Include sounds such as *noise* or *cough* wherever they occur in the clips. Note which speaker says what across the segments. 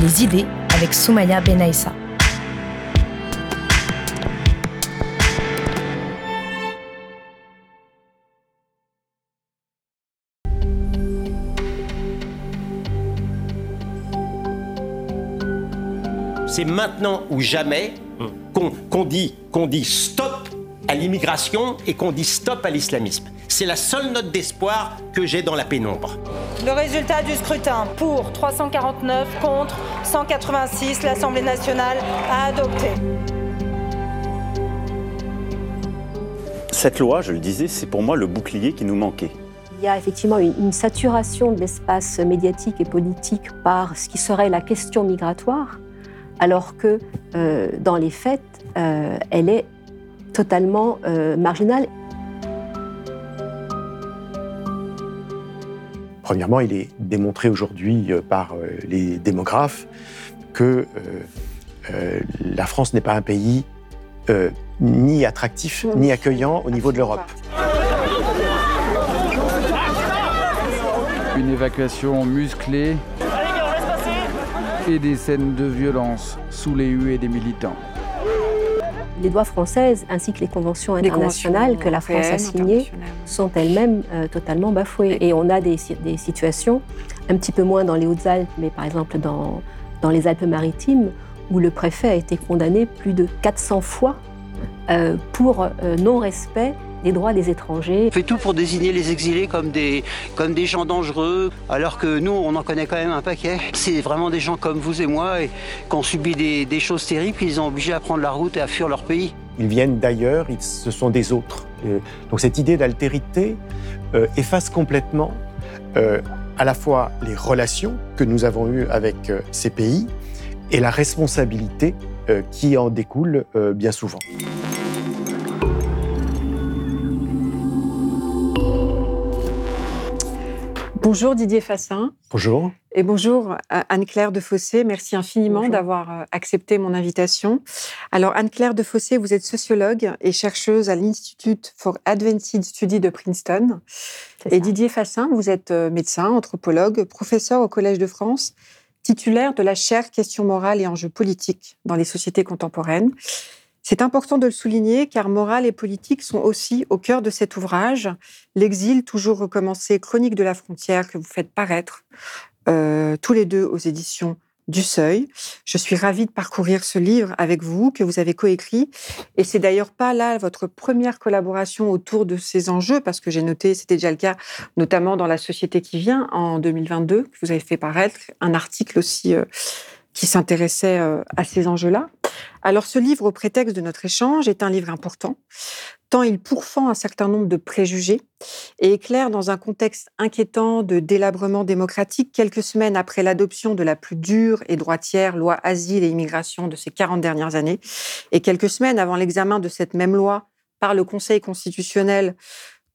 Speaker 1: les idées avec Soumaya Benaïssa.
Speaker 2: C'est maintenant ou jamais qu'on dit, qu'on dit stop l'immigration et qu'on dit stop à l'islamisme. C'est la seule note d'espoir que j'ai dans la pénombre.
Speaker 3: Le résultat du scrutin pour 349 contre 186, l'Assemblée nationale a adopté.
Speaker 4: Cette loi, je le disais, c'est pour moi le bouclier qui nous manquait.
Speaker 5: Il y a effectivement une, saturation de l'espace médiatique et politique par ce qui serait la question migratoire, alors que euh, dans les faits, euh, elle est totalement euh, marginale.
Speaker 6: Premièrement, il est démontré aujourd'hui euh, par euh, les démographes que euh, la France n'est pas un pays ni attractif ni accueillant au niveau de l'Europe.
Speaker 7: Une évacuation musclée et des scènes de violence sous les huées des militants
Speaker 5: les lois françaises ainsi que les conventions internationales que la France a signées sont elles-mêmes euh, totalement bafouées. Et on a des, des, situations, un petit peu moins dans les Hautes-Alpes, mais par exemple dans, dans les Alpes-Maritimes, où le préfet a été condamné plus de 400 fois euh, pour euh, non-respect des droits des étrangers.
Speaker 8: On fait tout pour désigner les exilés comme des, comme des gens dangereux, alors que nous, on en connaît quand même un paquet. C'est vraiment des gens comme vous et moi et, qui ont subi des, choses terribles, qu'ils ont obligés à prendre la route et à fuir leur pays.
Speaker 6: Ils viennent d'ailleurs, ce sont des autres. Euh, donc cette idée d'altérité euh, efface complètement euh, à la fois les relations que nous avons eues avec ces pays et la responsabilité qui en découle bien souvent.
Speaker 9: Bonjour Didier Fassin.
Speaker 6: Bonjour.
Speaker 9: Et bonjour Anne-Claire de Fossé. Merci infiniment d'avoir euh, accepté mon invitation. Alors Anne-Claire de Fossé, vous êtes sociologue et chercheuse à l'Institute for Advanced Study de Princeton. Et Didier Fassin, vous êtes euh, médecin, anthropologue, professeur au Collège de France, titulaire de la chaire Questions morales et enjeux politiques dans les sociétés contemporaines. C'est important de le souligner car morale et politique sont aussi au cœur de cet ouvrage, L'exil toujours recommencé, chronique de la frontière que vous faites paraître euh, tous les deux aux éditions du Seuil. Je suis ravie de parcourir ce livre avec vous que vous avez coécrit et c'est d'ailleurs pas là votre première collaboration autour de ces enjeux parce que j'ai noté c'était déjà le cas notamment dans la société qui vient en 2022 que vous avez fait paraître un article aussi euh, qui s'intéressait euh, à ces enjeux-là. Alors ce livre, au prétexte de notre échange, est un livre important, tant il pourfend un certain nombre de préjugés et éclaire dans un contexte inquiétant de délabrement démocratique quelques semaines après l'adoption de la plus dure et droitière loi asile et immigration de ces 40 dernières années, et quelques semaines avant l'examen de cette même loi par le Conseil constitutionnel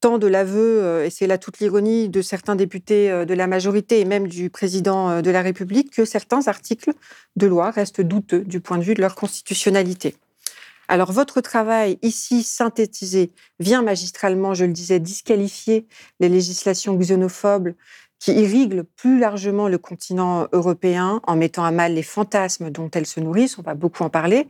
Speaker 9: tant de l'aveu, euh, et c'est là toute l'ironie de certains députés euh, de la majorité et même du président euh, de la République, que certains articles de loi restent douteux du point de vue de leur constitutionnalité. Alors votre travail ici synthétisé vient magistralement, je le disais, disqualifier les législations xénophobes qui irriguent plus largement le continent européen en mettant à mal les fantasmes dont elles se nourrissent, on va beaucoup en parler.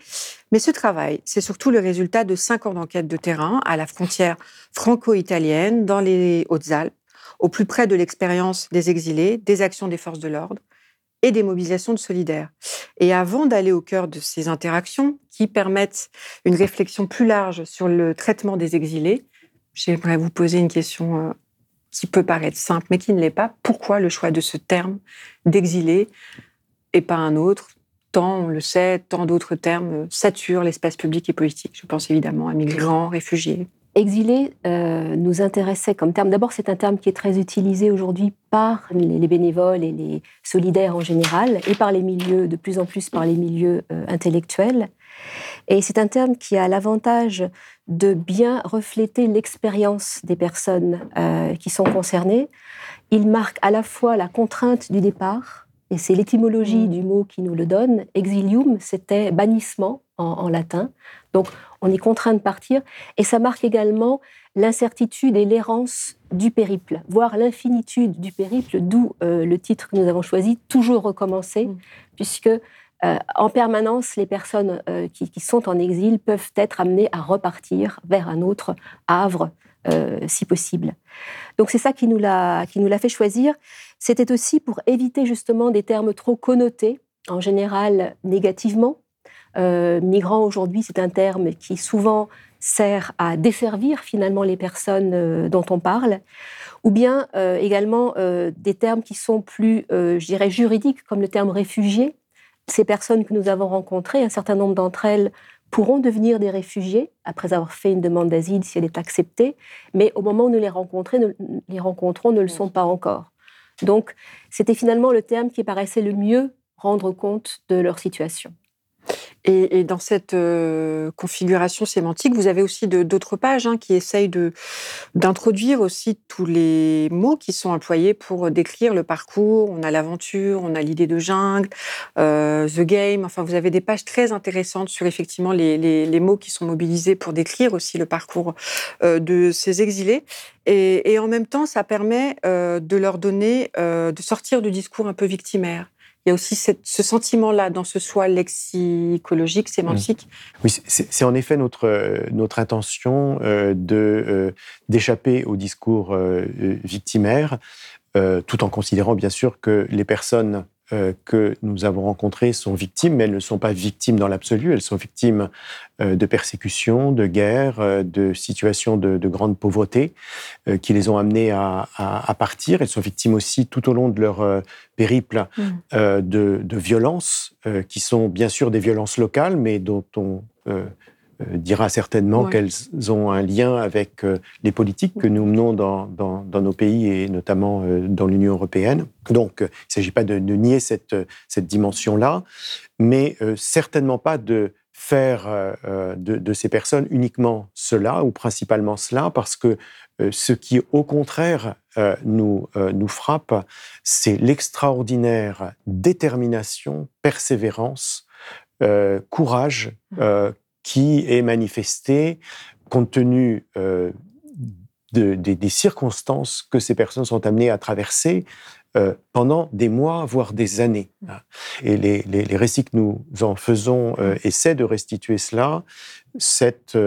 Speaker 9: Mais ce travail, c'est surtout le résultat de cinq ans d'enquête de terrain à la frontière franco-italienne, dans les Hautes-Alpes, au plus près de l'expérience des exilés, des actions des forces de l'ordre et des mobilisations de solidaires. Et avant d'aller au cœur de ces interactions qui permettent une réflexion plus large sur le traitement des exilés, j'aimerais vous poser une question euh, qui peut paraître simple, mais qui ne l'est pas. Pourquoi le choix de ce terme d'exilé et pas un autre? Tant, on le sait, tant d'autres termes saturent l'espace public et politique. Je pense évidemment à migrants, réfugiés.
Speaker 5: Exilé euh, nous intéressait comme terme. D'abord, c'est un terme qui est très utilisé aujourd'hui par les, bénévoles et les solidaires en général, et par les milieux, de plus en plus par les milieux euh, intellectuels. Et c'est un terme qui a l'avantage de bien refléter l'expérience des personnes euh, qui sont concernées. Il marque à la fois la contrainte du départ, et c'est l'étymologie mm. du mot qui nous le donne. Exilium, c'était bannissement en, en latin. Donc, on est contraint de partir. Et ça marque également l'incertitude et l'errance du périple, voire l'infinitude du périple, d'où euh, le titre que nous avons choisi, Toujours recommencer, mm. puisque euh, en permanence, les personnes euh, qui, sont en exil peuvent être amenées à repartir vers un autre havre, si possible. Donc c'est ça qui nous l'a fait choisir. C'était aussi pour éviter justement des termes trop connotés, en général négativement, euh, migrant aujourd'hui, c'est un terme qui souvent sert à desservir finalement les personnes euh, dont on parle, ou bien euh, également des termes qui sont plus, je dirais, juridiques, comme le terme réfugié. Ces personnes que nous avons rencontrées, un certain nombre d'entre elles pourront devenir des réfugiés après avoir fait une demande d'asile si elle est acceptée, mais au moment où nous les, les rencontrons, ne le sont pas encore. Donc, c'était finalement le terme qui paraissait le mieux rendre compte de leur situation.
Speaker 9: Et, dans cette euh, configuration sémantique, vous avez aussi d'autres pages hein, qui essayent d'introduire aussi tous les mots qui sont employés pour décrire le parcours. On a l'aventure, on a l'idée de jungle, euh, the game. Enfin, vous avez des pages très intéressantes sur effectivement les, mots qui sont mobilisés pour décrire aussi le parcours euh, de ces exilés. Et, et, en même temps, ça permet de leur donner, de sortir du discours un peu victimaire il y a aussi ce sentiment-là dans ce soi lexicologique, sémantique.
Speaker 6: Oui, c'est en effet notre, notre intention euh, de euh, d'échapper au discours euh, victimaire, tout en considérant bien sûr que les personnes euh, que nous avons rencontrées sont victimes, mais elles ne sont pas victimes dans l'absolu, elles sont victimes euh, de persécutions, de guerres, euh, de situations de, grande pauvreté qui les ont amenées à, partir. Elles sont victimes aussi tout au long de leur périple mm. de, de, violences, qui sont bien sûr des violences locales, mais dont on euh, dira certainement qu'elles ont un lien avec euh, les politiques que nous menons dans, dans, nos pays et notamment euh, dans l'Union européenne. Donc, il ne s'agit pas de, nier cette, cette dimension-là, mais certainement pas de faire de, de, ces personnes uniquement cela ou principalement cela, parce que ce qui, au contraire, nous, nous frappe, c'est l'extraordinaire détermination, persévérance, courage qui est manifesté compte tenu euh, des circonstances que ces personnes sont amenées à traverser euh, pendant des mois, voire des années. Et les, les, récits que nous en faisons euh, essaient de restituer cela, cette,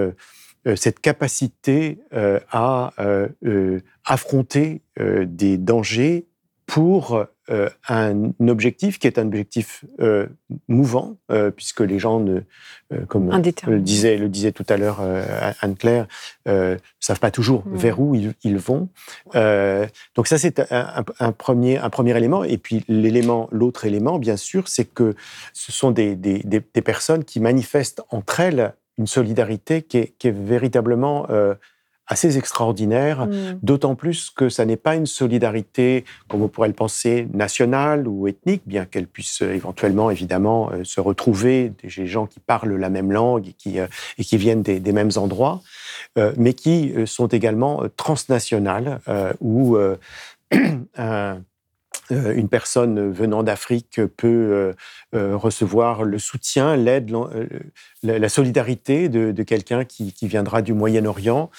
Speaker 6: cette capacité à affronter des dangers pour euh, un objectif qui est un objectif euh, mouvant, euh, puisque les gens, ne, comme le disait, le disait tout à l'heure Anne-Claire, ne savent pas toujours vers où ils, vont. donc ça, c'est un, premier, un premier élément. Et puis l'élément, l'autre élément, bien sûr, c'est que ce sont des, des, des, personnes qui manifestent entre elles une solidarité qui est, qui est véritablement assez extraordinaire, mm. d'autant plus que ça n'est pas une solidarité, comme on pourrait le penser, nationale ou ethnique, bien qu'elle puisse euh, éventuellement, évidemment, euh, se retrouver, des gens qui parlent la même langue et qui, euh, et qui viennent des, mêmes endroits, mais qui sont également transnationales, où *clears throat* une personne venant d'Afrique peut euh, euh, recevoir le soutien, l'aide, la solidarité de, quelqu'un qui, viendra du Moyen-Orient,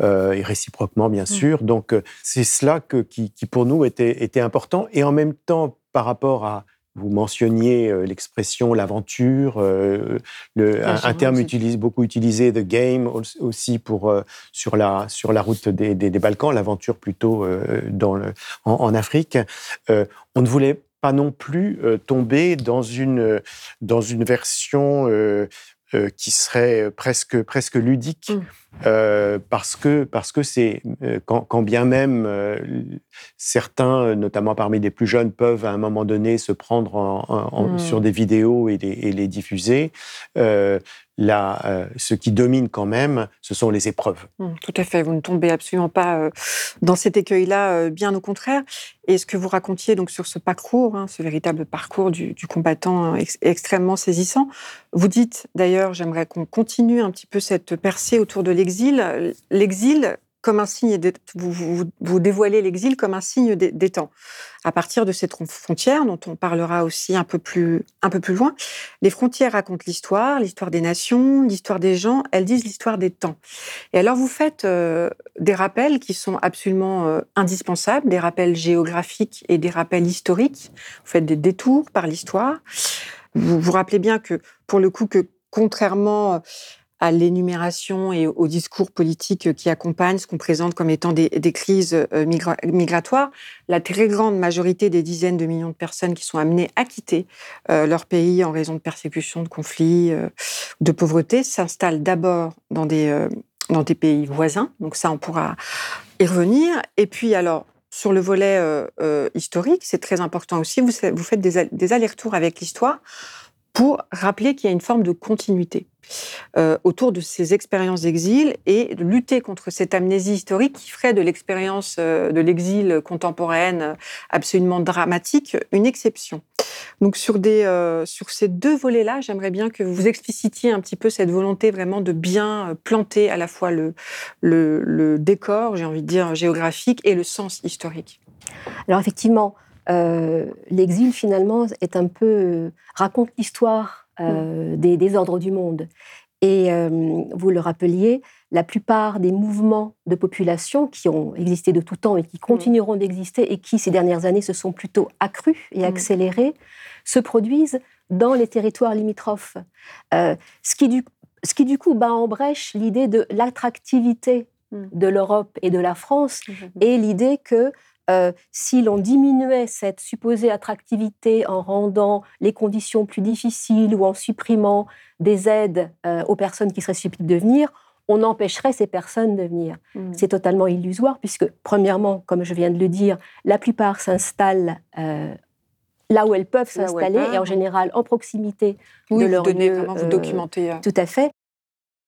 Speaker 6: et réciproquement, bien mmh. sûr. Donc, c'est cela qui, pour nous, était, était important. Et en même temps, par rapport à, vous mentionniez euh, l'expression l'aventure, euh, un, terme beaucoup utilisé, the game aussi pour euh, sur la sur la route des, Balkans, l'aventure plutôt dans en, Afrique. on ne voulait pas non plus tomber dans une dans une version euh, qui serait presque presque ludique mmh. euh, parce que parce que c'est euh, quand, bien même certains, notamment parmi les plus jeunes, peuvent à un moment donné se prendre en, mmh. sur des vidéos et les, et les diffuser. La, ce qui domine quand même, ce sont les épreuves.
Speaker 9: Mmh, tout à fait, vous ne tombez absolument pas dans cet écueil-là, bien au contraire. Et ce que vous racontiez donc sur ce parcours, hein, ce véritable parcours du, combattant extrêmement saisissant, vous dites d'ailleurs, j'aimerais qu'on continue un petit peu cette percée autour de l'exil. L'exil, comme un signe, vous, dévoilez l'exil comme un signe des, temps. À partir de cette frontière, dont on parlera aussi un peu plus, un peu plus loin, les frontières racontent l'histoire, l'histoire des nations, l'histoire des gens, elles disent l'histoire des temps. Et alors vous faites euh, des rappels qui sont absolument euh, indispensables, des rappels géographiques et des rappels historiques. Vous faites des détours par l'histoire. Vous vous rappelez bien que, pour le coup, que contrairement à l'énumération et au discours politique qui accompagne ce qu'on présente comme étant des, crises euh, migratoires, la très grande majorité des dizaines de millions de personnes qui sont amenées à quitter euh, leur pays en raison de persécutions, de conflits, euh, de pauvreté, s'installent d'abord dans des, pays voisins. Donc ça, on pourra y revenir. Et puis alors, sur le volet historique, c'est très important aussi, vous, faites des allers-retours avec l'histoire pour rappeler qu'il y a une forme de continuité. Euh, autour de ces expériences d'exil et de lutter contre cette amnésie historique qui ferait de l'expérience euh, de l'exil contemporaine euh, absolument dramatique une exception. Donc sur, des, sur ces deux volets-là, j'aimerais bien que vous explicitiez un petit peu cette volonté vraiment de bien planter à la fois le, le, le décor, j'ai envie de dire géographique, et le sens historique.
Speaker 5: Alors effectivement, l'exil finalement est un peu raconte l'histoire euh, des désordres du monde. Et euh, vous le rappeliez, la plupart des mouvements de population qui ont existé de tout temps et qui continueront d'exister et qui ces dernières années se sont plutôt accrus et accélérés, se produisent dans les territoires limitrophes. Euh, ce, qui du, ce qui du coup bat en brèche l'idée de l'attractivité de l'Europe et de la France et l'idée que euh, si l'on diminuait cette supposée attractivité en rendant les conditions plus difficiles ou en supprimant des aides euh, aux personnes qui seraient susceptibles de venir, on empêcherait ces personnes de venir. Mmh. C'est totalement illusoire puisque, premièrement, comme je viens de le dire, la plupart s'installent euh, là où elles peuvent s'installer et en général en proximité de leur
Speaker 9: vous lieu. Vraiment, vous documentez.
Speaker 5: Tout à fait.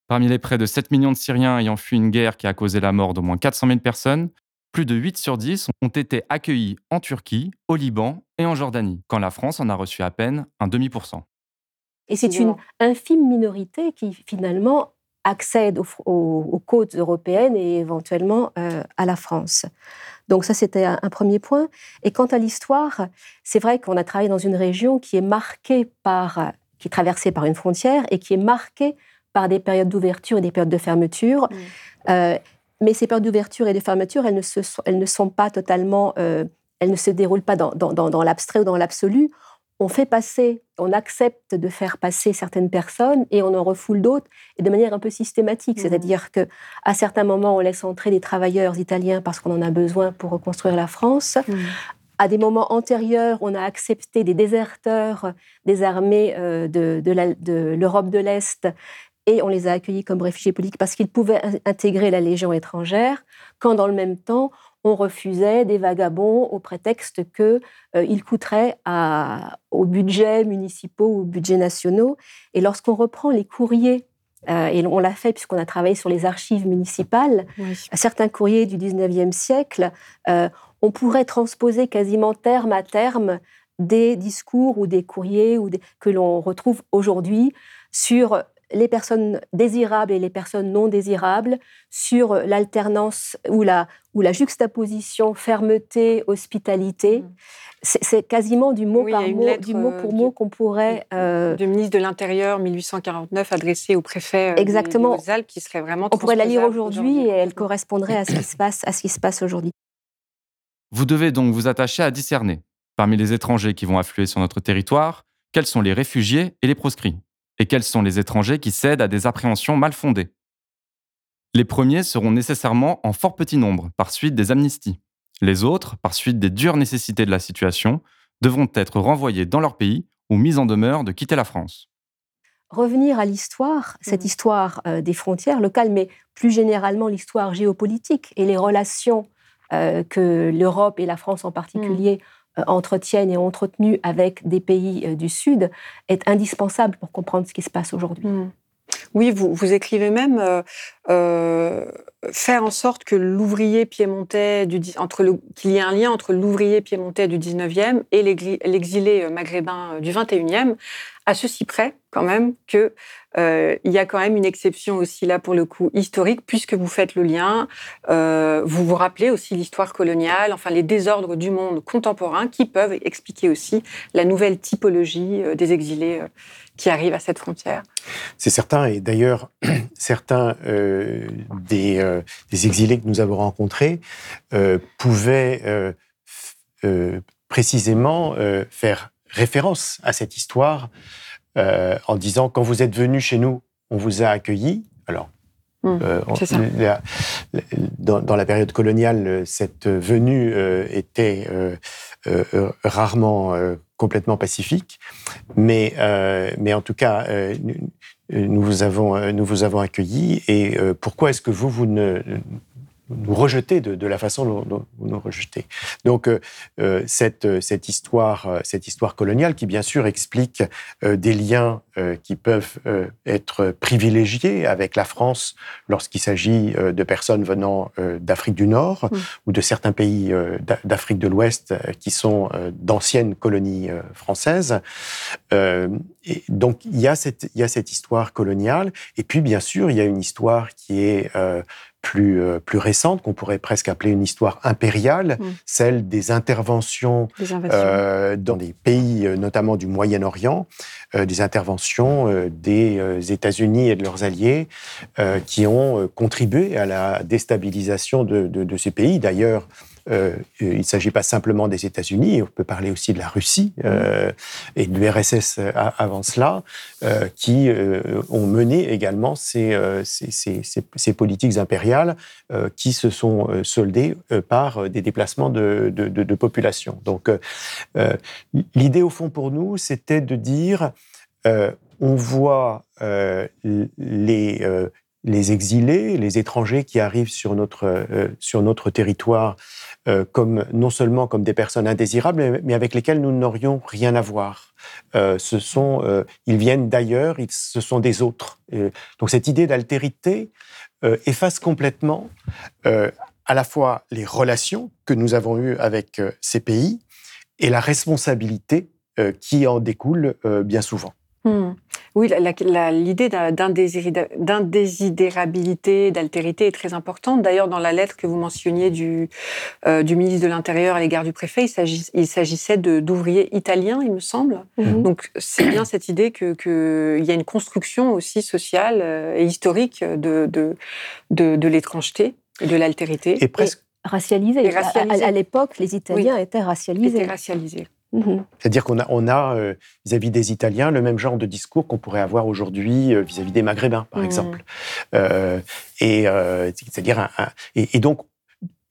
Speaker 10: Parmi les près de 7 millions de Syriens ayant fui une guerre qui a causé la mort d'au moins 400 000 personnes, plus de 8 sur 10 ont été accueillis en Turquie, au Liban et en Jordanie, quand la France en a reçu à peine un demi-pour-cent.
Speaker 5: Et c'est une infime minorité qui finalement accède aux, côtes européennes et éventuellement euh, à la France. Donc ça, c'était un, premier point. Et quant à l'histoire, c'est vrai qu'on a travaillé dans une région qui est marquée par, qui est traversée par une frontière et qui est marquée par des périodes d'ouverture et des périodes de fermeture. Mmh. Euh, mais ces périodes d'ouverture et de fermeture, elles ne, se, elles ne sont pas totalement, euh, elles ne se déroulent pas dans, dans, dans, l'abstrait ou dans l'absolu. On fait passer, on accepte de faire passer certaines personnes et on en refoule d'autres, et de manière un peu systématique. Mmh. C'est-à-dire que à certains moments, on laisse entrer des travailleurs italiens parce qu'on en a besoin pour reconstruire la France. Mmh. À des moments antérieurs, on a accepté des déserteurs des armées euh, de l'Europe de l'Est et on les a accueillis comme réfugiés politiques parce qu'ils pouvaient intégrer la Légion étrangère, quand dans le même temps, on refusait des vagabonds au prétexte qu'ils euh, coûteraient à, aux budgets municipaux ou aux budgets nationaux. Et lorsqu'on reprend les courriers, euh, et on l'a fait puisqu'on a travaillé sur les archives municipales, certains courriers du 19e siècle, euh, on pourrait transposer quasiment terme à terme des discours ou des courriers ou que l'on retrouve aujourd'hui sur les personnes désirables et les personnes non désirables, sur l'alternance ou la, ou la juxtaposition fermeté-hospitalité. Mmh. C'est quasiment du mot, par mot, du mot pour mot qu'on pourrait...
Speaker 9: Euh, du ministre de l'Intérieur 1849 adressée au préfet euh,
Speaker 5: Exactement.
Speaker 9: des Alpes qui serait vraiment...
Speaker 5: On pourrait la lire aujourd'hui et elle correspondrait à ce qui se passe, à ce qui se passe aujourd'hui.
Speaker 10: Vous devez donc vous attacher à discerner, parmi les étrangers qui vont affluer sur notre territoire, quels sont les réfugiés et les proscrits? Et quels sont les étrangers qui cèdent à des appréhensions mal fondées? Les premiers seront nécessairement en fort petit nombre, par suite des amnisties. Les autres, par suite des dures nécessités de la situation, devront être renvoyés dans leur pays ou mis en demeure de quitter la France.
Speaker 5: Revenir à l'histoire, cette mmh. histoire euh, des frontières locales, mais plus généralement l'histoire géopolitique et les relations euh, que l'Europe et la France en particulier mmh. Euh, entretiennent et ont entretenu avec des pays euh, du Sud est indispensable pour comprendre ce qui se passe aujourd'hui.
Speaker 9: Hmm. Oui, vous, écrivez même euh, faire en sorte que l'ouvrier piémontais qu'il y ait un lien entre l'ouvrier piémontais du 19e et l'exilé maghrébin du 21e, à ceci près quand même que il y a quand même une exception aussi là pour le coup historique puisque vous faites le lien, vous vous rappelez aussi l'histoire coloniale, enfin les désordres du monde contemporain qui peuvent expliquer aussi la nouvelle typologie des exilés qui arrivent à cette frontière.
Speaker 6: C'est certain, et d'ailleurs, *clears throat* certains euh, des, euh, exilés que nous avons rencontrés euh, pouvaient précisément faire référence à cette histoire en disant quand vous êtes venu chez nous, on vous a accueillis. Alors, mmh, dans, dans, la période coloniale, cette venue était rarement complètement pacifique, mais, euh, mais en tout cas, euh, nous, vous avons, euh, nous vous avons accueillis. Et pourquoi est-ce que vous, vous ne nous rejeter de, la façon dont, vous nous rejetez. Donc euh, euh, cette, euh, cette, histoire, cette histoire coloniale qui bien sûr explique des liens qui peuvent être privilégiés avec la France lorsqu'il s'agit de personnes venant d'Afrique du Nord ou de certains pays d'Afrique de l'Ouest qui sont d'anciennes colonies françaises. Et donc il y, a cette, il y a cette histoire coloniale et puis bien sûr il y a une histoire qui est plus, euh, plus récente, qu'on pourrait presque appeler une histoire impériale, mm. celle des interventions euh, dans des pays, euh, notamment du Moyen-Orient, des interventions des États-Unis et de leurs alliés qui ont contribué à la déstabilisation de, de ces pays. D'ailleurs, euh, il ne s'agit pas simplement des États-Unis, on peut parler aussi de la Russie euh, et de l'URSS euh, avant cela, qui ont mené également ces, ces, politiques impériales qui se sont soldées par des déplacements de, de, de, de population. Donc l'idée au fond pour nous, c'était de dire on voit les, les exilés, les étrangers qui arrivent sur notre, sur notre territoire euh, comme non seulement comme des personnes indésirables, mais, avec lesquelles nous n'aurions rien à voir. Euh, ce sont, euh, ils viennent d'ailleurs, ce sont des autres. donc cette idée d'altérité efface complètement à la fois les relations que nous avons eues avec ces pays et la responsabilité qui en découle bien souvent.
Speaker 9: Hmm. Oui, l'idée d'indésidérabilité, d'altérité est très importante. D'ailleurs, dans la lettre que vous mentionniez du, euh, du ministre de l'Intérieur à l'égard du préfet, il s'agissait d'ouvriers italiens, il me semble. Mhm. Donc, c'est bien cette idée qu'il que y a une construction aussi sociale euh, et historique de, de, de, l'étrangeté et de l'altérité.
Speaker 5: Et presque racialisée. À, l'époque, les Italiens étaient racialisés.
Speaker 9: Étaient racialisés.
Speaker 6: Mhm. C'est-à-dire qu'on a, on a euh, vis-à-vis des Italiens le même genre de discours qu'on pourrait avoir aujourd'hui euh, vis-à-vis des Maghrébins, par mhm. exemple. Euh, et c'est-à-dire, et, donc,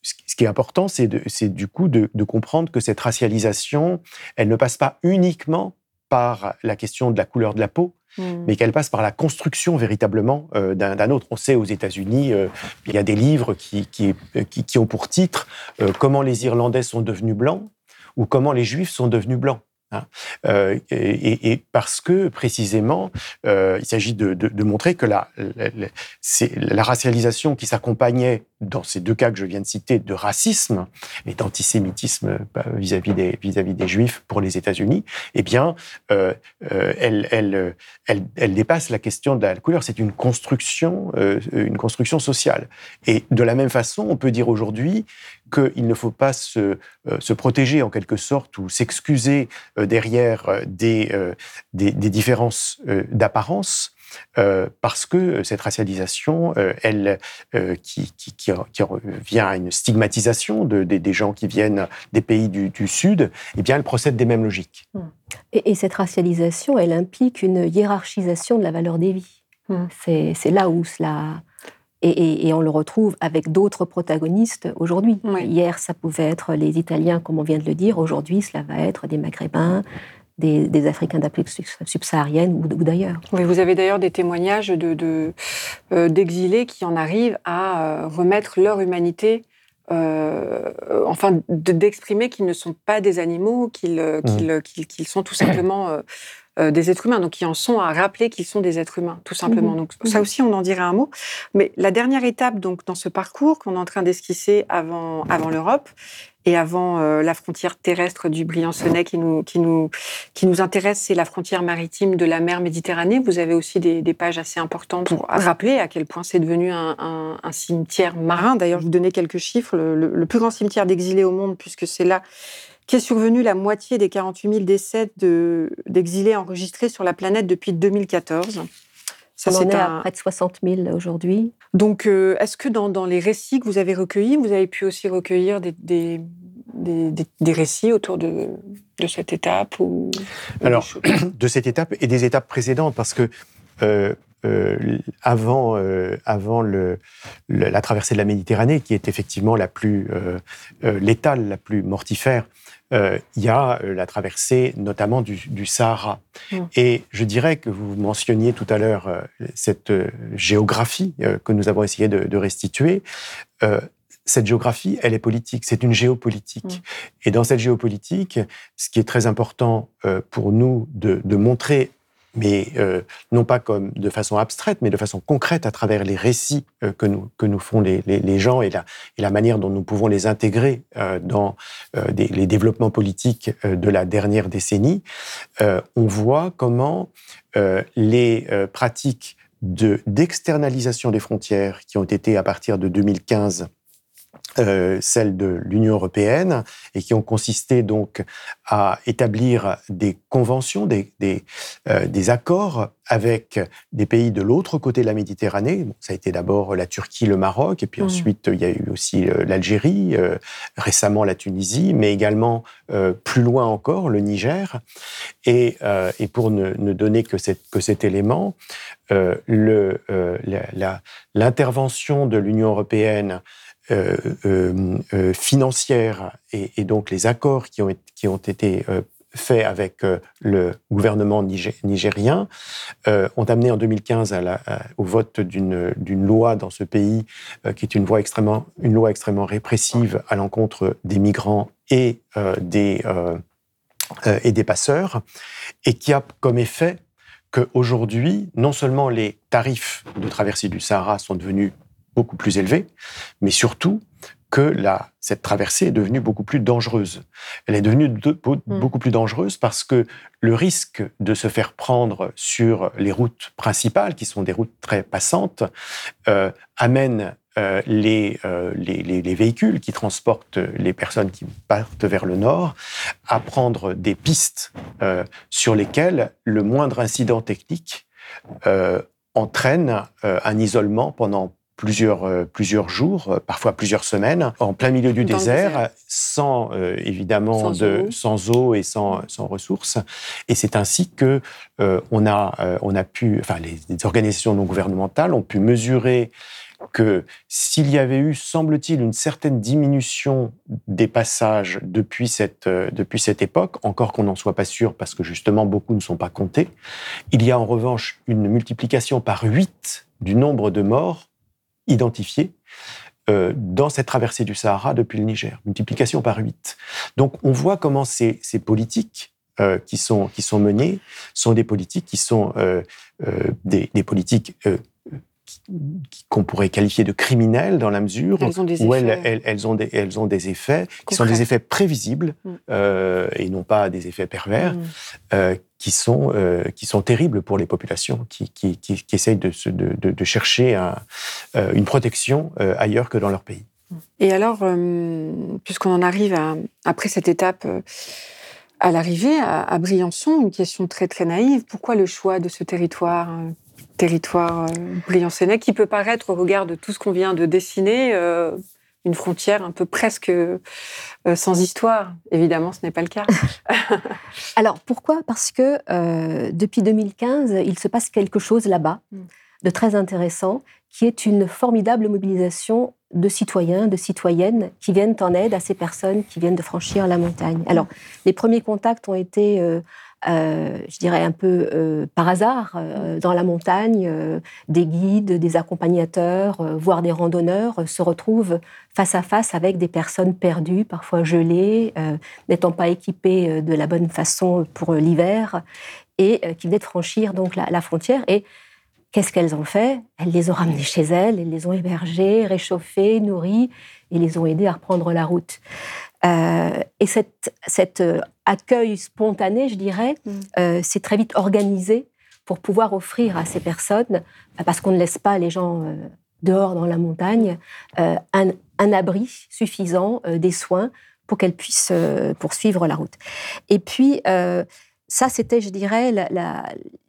Speaker 6: ce qui est important, c'est du coup de, comprendre que cette racialisation, elle ne passe pas uniquement par la question de la couleur de la peau, mhm. mais qu'elle passe par la construction véritablement d'un autre. On sait aux États-Unis, il y a des livres qui, qui, qui, ont pour titre Comment les Irlandais sont devenus blancs ou comment les Juifs sont devenus blancs. Hein. Euh, et, parce que précisément, euh, il s'agit de, montrer que la, racialisation qui s'accompagnait dans ces deux cas que je viens de citer de racisme et d'antisémitisme bah, vis-à-vis des vis-à-vis des juifs pour les États-Unis, eh bien, euh, elle, elle, dépasse la question de la couleur. C'est une construction, une construction sociale. Et de la même façon, on peut dire aujourd'hui qu'il ne faut pas se, euh, se, protéger en quelque sorte ou s'excuser euh, derrière euh, des, des, des différences d'apparence. parce que cette racialisation, elle, qui, qui, qui, vient à une stigmatisation de, des gens qui viennent des pays du, du, Sud, eh bien, elle procède des mêmes logiques.
Speaker 5: Mmh. Et, et, cette racialisation, elle implique une hiérarchisation de la valeur des vies. Mmh. C'est là où cela et, on le retrouve avec d'autres protagonistes aujourd'hui. Hier, ça pouvait être les Italiens, comme on vient de le dire. Aujourd'hui, cela va être des Maghrébins, des, Africains d'Afrique subsaharienne ou, d'ailleurs.
Speaker 9: vous avez d'ailleurs des témoignages d'exilés de, de, euh, qui en arrivent à euh, remettre leur humanité enfin, d'exprimer qu'ils ne sont pas des animaux, qu'ils mmh. sont tout simplement euh, des êtres humains, donc qui en sont à rappeler qu'ils sont des êtres humains, tout simplement. Mhm. Donc ça mhm. aussi, on en dirait un mot. Mais la dernière étape, donc dans ce parcours qu'on est en train d'esquisser avant avant l'Europe et avant euh, la frontière terrestre du Briançonnais qui nous qui nous qui nous intéresse, c'est la frontière maritime de la mer Méditerranée. Vous avez aussi des, pages assez importantes pour rappeler à quel point c'est devenu un, cimetière marin. D'ailleurs, je vous donner quelques chiffres. Le, le plus grand cimetière d'exilés au monde, puisque c'est là qui est survenu la moitié des 48 000 décès d'exilés enregistrés sur la planète depuis 2014.
Speaker 5: Ça, On en est à près de 60 000 aujourd'hui.
Speaker 9: Donc, euh, est-ce que dans, les récits que vous avez recueillis, vous avez pu aussi recueillir des, des, des, récits autour de, de cette étape ou,
Speaker 6: Alors, *clears throat* de cette étape et des étapes précédentes, parce que euh, euh, avant, avant le, la traversée de la Méditerranée, qui est effectivement la plus létale, la plus mortifère, euh, il y a euh, la traversée notamment du, Sahara. Et je dirais que vous mentionniez tout à l'heure euh, cette géographie que nous avons essayé de, restituer. cette géographie, elle est politique, c'est une géopolitique. Et dans cette géopolitique, ce qui est très important pour nous de, de montrer mais euh, non pas comme de façon abstraite, mais de façon concrète à travers les récits euh, que, nous, que nous font les, les, gens et la, et la manière dont nous pouvons les intégrer euh, dans les développements politiques de la dernière décennie, on voit comment les pratiques d'externalisation des frontières qui ont été à partir de 2015 euh, celles de l'Union européenne et qui ont consisté donc à établir des conventions, des, des, euh, des accords avec des pays de l'autre côté de la Méditerranée. ça a été d'abord la Turquie, le Maroc, et puis mmh. ensuite il y a eu aussi euh, l'Algérie, récemment la Tunisie, mais également plus loin encore le Niger. Et, et pour ne, ne, donner que, cette, que cet élément, l'intervention de l'Union européenne euh, euh, euh, financière et, donc les accords qui ont, été faits avec le gouvernement nigérien ont amené en 2015 à la, au vote d'une loi dans ce pays qui est une loi extrêmement répressive à l'encontre des migrants et, des, et des passeurs, et qui a comme effet qu'aujourd'hui, non seulement les tarifs de traversée du Sahara sont devenus beaucoup plus élevée, mais surtout que la, cette traversée est devenue beaucoup plus dangereuse. Elle est devenue hmm. beaucoup plus dangereuse parce que le risque de se faire prendre sur les routes principales, qui sont des routes très passantes, euh, amène euh, les, euh, les, les, véhicules qui transportent les personnes qui partent vers le nord à prendre des pistes sur lesquelles le moindre incident technique entraîne un isolement pendant plusieurs, euh, plusieurs jours, euh, parfois plusieurs semaines, en plein milieu du désert, sans euh, évidemment sans de, eau. sans eau et sans, sans ressources. Et c'est ainsi que on a, on a pu, enfin les, organisations non gouvernementales ont pu mesurer que s'il y avait eu, semble-t-il, une certaine diminution des passages depuis cette, depuis cette époque, encore qu'on n'en soit pas sûr parce que justement beaucoup ne sont pas comptés, il y a en revanche une multiplication par 8 du nombre de morts identifiés euh, dans cette traversée du Sahara depuis le Niger, multiplication par 8. Donc on voit comment ces, politiques euh, qui, sont, menées sont des politiques qui sont euh, des, politiques qu'on pourrait qualifier de criminelles dans la mesure où elles, elles, ont des, elles ont des effets qui sont des effets prévisibles mm. euh, et non pas des effets pervers mm. euh, qui, sont, euh, qui sont terribles pour les populations qui, qui, qui, qui essayent de, de, de, chercher un, une protection ailleurs que dans leur pays.
Speaker 9: Et alors, puisqu'on en arrive à, après cette étape à l'arrivée à, à Briançon, une question très très naïve, pourquoi le choix de ce territoire territoire euh, briançonnais qui peut paraître au regard de tout ce qu'on vient de dessiner euh, une frontière un peu presque euh, sans histoire. Évidemment, ce n'est pas le cas. *laughs*
Speaker 5: Alors pourquoi? Parce que depuis 2015, il se passe quelque chose là-bas mm. de très intéressant, qui est une formidable mobilisation de citoyens, de citoyennes qui viennent en aide à ces personnes qui viennent de franchir la montagne. Alors, les premiers contacts ont été je dirais un peu par hasard, dans la montagne, des guides, des accompagnateurs, voire des randonneurs se retrouvent face à face avec des personnes perdues, parfois gelées, n'étant pas équipées de la bonne façon pour l'hiver, et qui venaient de franchir donc la, la frontière. Et Qu'est-ce qu'elles ont fait? Elles les ont ramenées chez elles, elles les ont hébergées, réchauffées, nourries, et les ont aidées à reprendre la route. Euh, et cet, cet euh, accueil spontané, je dirais, mm. euh, s'est très vite organisé pour pouvoir offrir à ces personnes, parce qu'on ne laisse pas les gens dehors dans la montagne, un, un, abri suffisant, des soins pour qu'elles puissent poursuivre la route. Et puis, ça, c'était, je dirais, la,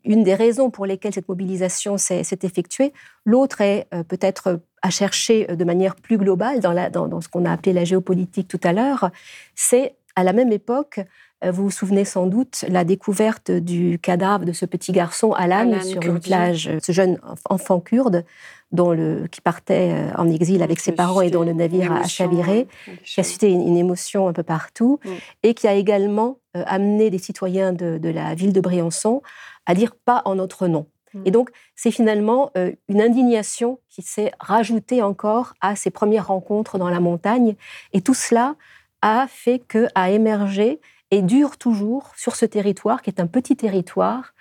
Speaker 5: une des raisons pour lesquelles cette mobilisation s'est effectuée. L'autre est euh, peut-être à chercher de manière plus globale dans, la, dans, ce qu'on a appelé la géopolitique tout à l'heure. C'est à la même époque, euh, vous vous souvenez sans doute, la découverte du cadavre de ce petit garçon Alan, sur une plage, ce jeune enfant kurde dont le, qui partait euh, en exil avec ses parents et dont le navire a chaviré, qui a suscité une, émotion un peu partout, mm. et qui a également euh, amené des citoyens de, la ville de Briançon à dire pas en notre nom. Mm. Et donc, c'est finalement euh, une indignation qui s'est rajoutée encore à ces premières rencontres dans la montagne. Et tout cela a fait que a émergé et dure toujours sur ce territoire, qui est un petit territoire,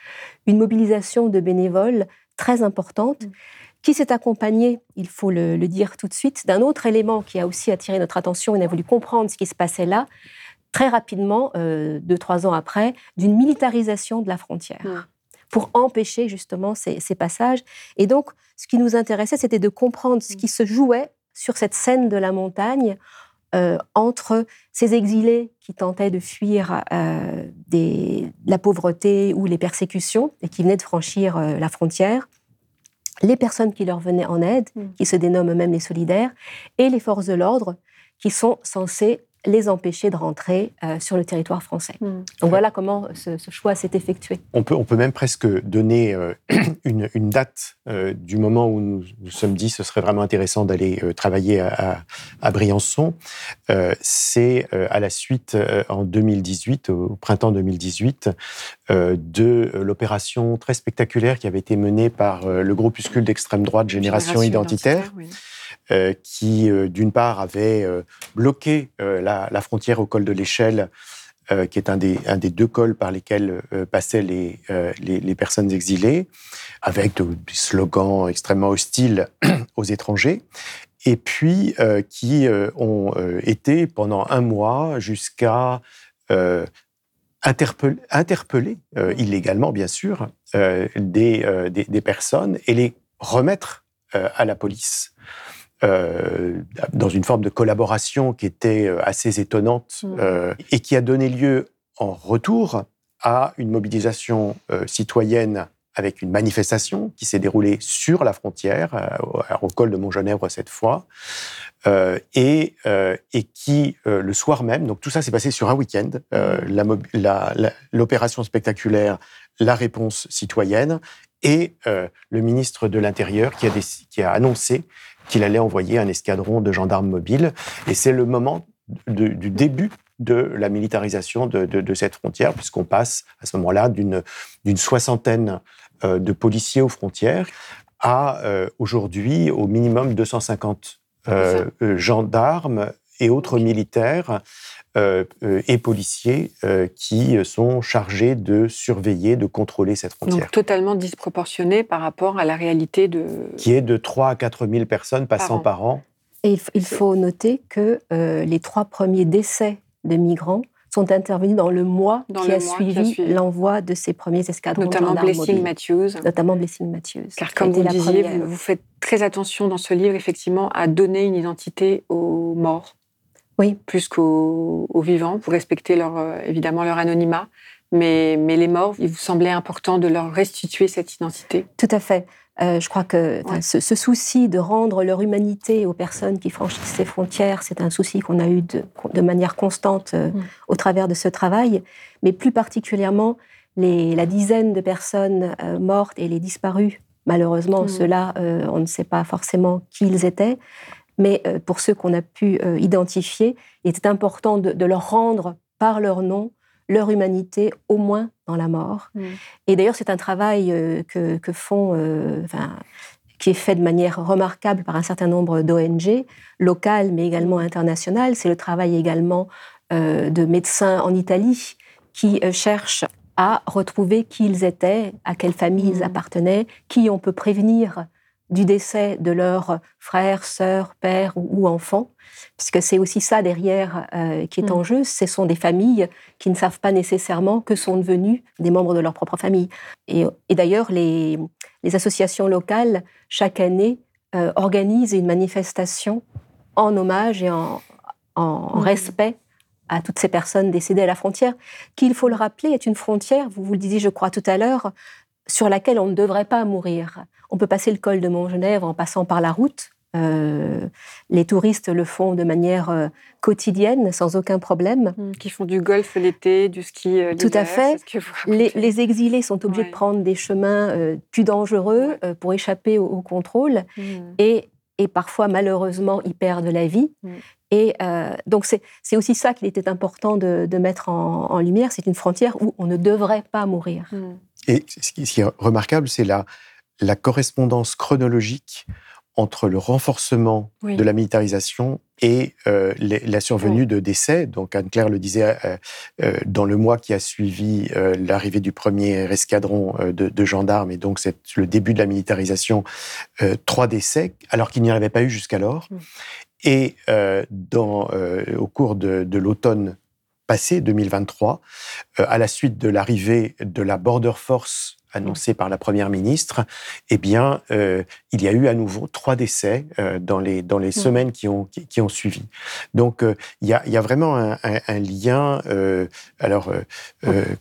Speaker 5: une mobilisation de bénévoles très importante. Mm qui s'est accompagné, il faut le, dire tout de suite, d'un autre élément qui a aussi attiré notre attention. On a voulu comprendre ce qui se passait là, très rapidement, euh, deux, trois ans après, d'une militarisation de la frontière. Pour empêcher justement ces, passages. Et donc, ce qui nous intéressait, c'était de comprendre ce qui se jouait sur cette scène de la montagne euh, entre ces exilés qui tentaient de fuir euh, des, la pauvreté ou les persécutions et qui venaient de franchir la frontière, les personnes qui leur venaient en aide, mm. qui se dénomment eux-mêmes les solidaires, et les forces de l'ordre qui sont censées les empêcher de rentrer euh, sur le territoire français. Hmm. Donc voilà comment ce, choix s'est effectué.
Speaker 6: On peut, on peut même presque donner euh, *clears throat* une, date euh, du moment où nous nous sommes dit ce serait vraiment intéressant d'aller travailler à, Briançon. C'est à la suite, en 2018, au printemps 2018, de l'opération très spectaculaire qui avait été menée par le groupuscule d'extrême droite Génération, Identitaire. Euh, qui, euh, d'une part, avait euh, bloqué la, frontière au col de l'Échelle, qui est un des, un des, deux cols par lesquels passaient les, les, personnes exilées, avec des slogans extrêmement hostiles *clears throat* aux étrangers, et puis qui ont été pendant un mois jusqu'à interpeller, interpeller illégalement, bien sûr, des, des, des, personnes et les remettre à la police. Euh, dans une forme de collaboration qui était euh, assez étonnante mmh. euh, et qui a donné lieu en retour à une mobilisation citoyenne avec une manifestation qui s'est déroulée sur la frontière, au col de Montgenèvre cette fois, et, et, qui, le soir même, donc tout ça s'est passé sur un week-end, l'opération spectaculaire, la réponse citoyenne, et le ministre de l'Intérieur qui a, qui a annoncé qu'il allait envoyer un escadron de gendarmes mobiles. Et c'est le moment du début de la militarisation de, cette frontière, puisqu'on passe à ce moment-là d'une soixantaine euh, de policiers aux frontières à euh, aujourd'hui au minimum 250 euh, gendarmes et autres militaires euh, euh, et policiers euh, qui sont chargés de surveiller, de contrôler cette frontière.
Speaker 9: Donc totalement disproportionné par rapport à la réalité de...
Speaker 6: Qui est de 3 à 4 000 personnes passant par an.
Speaker 5: Et il faut noter que les trois premiers décès de migrants sont intervenus dans le mois, qui, a suivi l'envoi de ces premiers escadrons
Speaker 9: Notamment Blessing Matthews.
Speaker 5: Notamment Blessing Matthews.
Speaker 9: Car comme vous disiez, vous, faites très attention dans ce livre, effectivement, à donner une identité aux morts
Speaker 5: oui.
Speaker 9: plus qu'aux vivants, pour respecter leur, euh, évidemment leur anonymat. Mais, mais, les morts, il vous semblait important de leur restituer cette identité
Speaker 5: Tout à fait. Euh, je crois que ce, souci de rendre leur humanité aux personnes qui franchissent ces frontières, c'est un souci qu'on a eu de, de manière constante euh, mm. au travers de ce travail, mais plus particulièrement les, la dizaine de personnes mortes et les disparus. Malheureusement, mm. ceux-là, on ne sait pas forcément qui ils étaient mais euh, pour ceux qu'on a pu euh, identifier, il était important de, leur rendre par leur nom leur humanité au moins dans la mort. Mm. Et d'ailleurs, c'est un travail que, font, qui est fait de manière remarquable par un certain nombre d'ONG, locales mais également internationales. C'est le travail également de médecins en Italie qui cherchent à retrouver qui ils étaient, à quelle famille ils appartenaient, qui on peut prévenir du décès de leurs frères, sœurs, pères ou, enfants, puisque c'est aussi ça derrière euh, qui est en mm. jeu. Ce sont des familles qui ne savent pas nécessairement que sont devenus des membres de leur propre famille. Et, d'ailleurs, les, associations locales, chaque année, euh, organisent une manifestation en hommage et en, mm. respect à toutes ces personnes décédées à la frontière, qui, il faut le rappeler, est une frontière, vous vous le disiez, je crois, tout à l'heure, sur laquelle on ne devrait pas mourir. On peut passer le col de Montgenèvre en passant par la route. Euh, les touristes le font de manière euh, quotidienne, sans aucun problème.
Speaker 9: Mmh, qui font du golf l'été, du ski euh,
Speaker 5: Tout à fait. Les, exilés sont obligés de prendre des chemins plus dangereux pour échapper au, contrôle. Mmh. Et, et, parfois, malheureusement, ils perdent la vie. Mmh. Et donc, c'est aussi ça qu'il était important de, mettre en, en lumière. C'est une frontière où on ne devrait pas mourir.
Speaker 6: Et ce qui est remarquable, c'est la, la correspondance chronologique entre le renforcement de la militarisation et euh, la survenue de décès. Donc Anne-Claire le disait, euh, euh, dans le mois qui a suivi l'arrivée du premier escadron de, gendarmes, et donc c'est le début de la militarisation, trois décès, alors qu'il n'y en avait pas eu jusqu'alors. Mm. Et dans, au cours de, de l'automne passé, 2023, à la suite de l'arrivée de la Border Force annoncé par la première ministre, eh bien, euh, il y a eu à nouveau trois décès euh, dans les dans les semaines qui ont qui, ont suivi. Donc, euh, il, y a, il y a vraiment un, un, lien, alors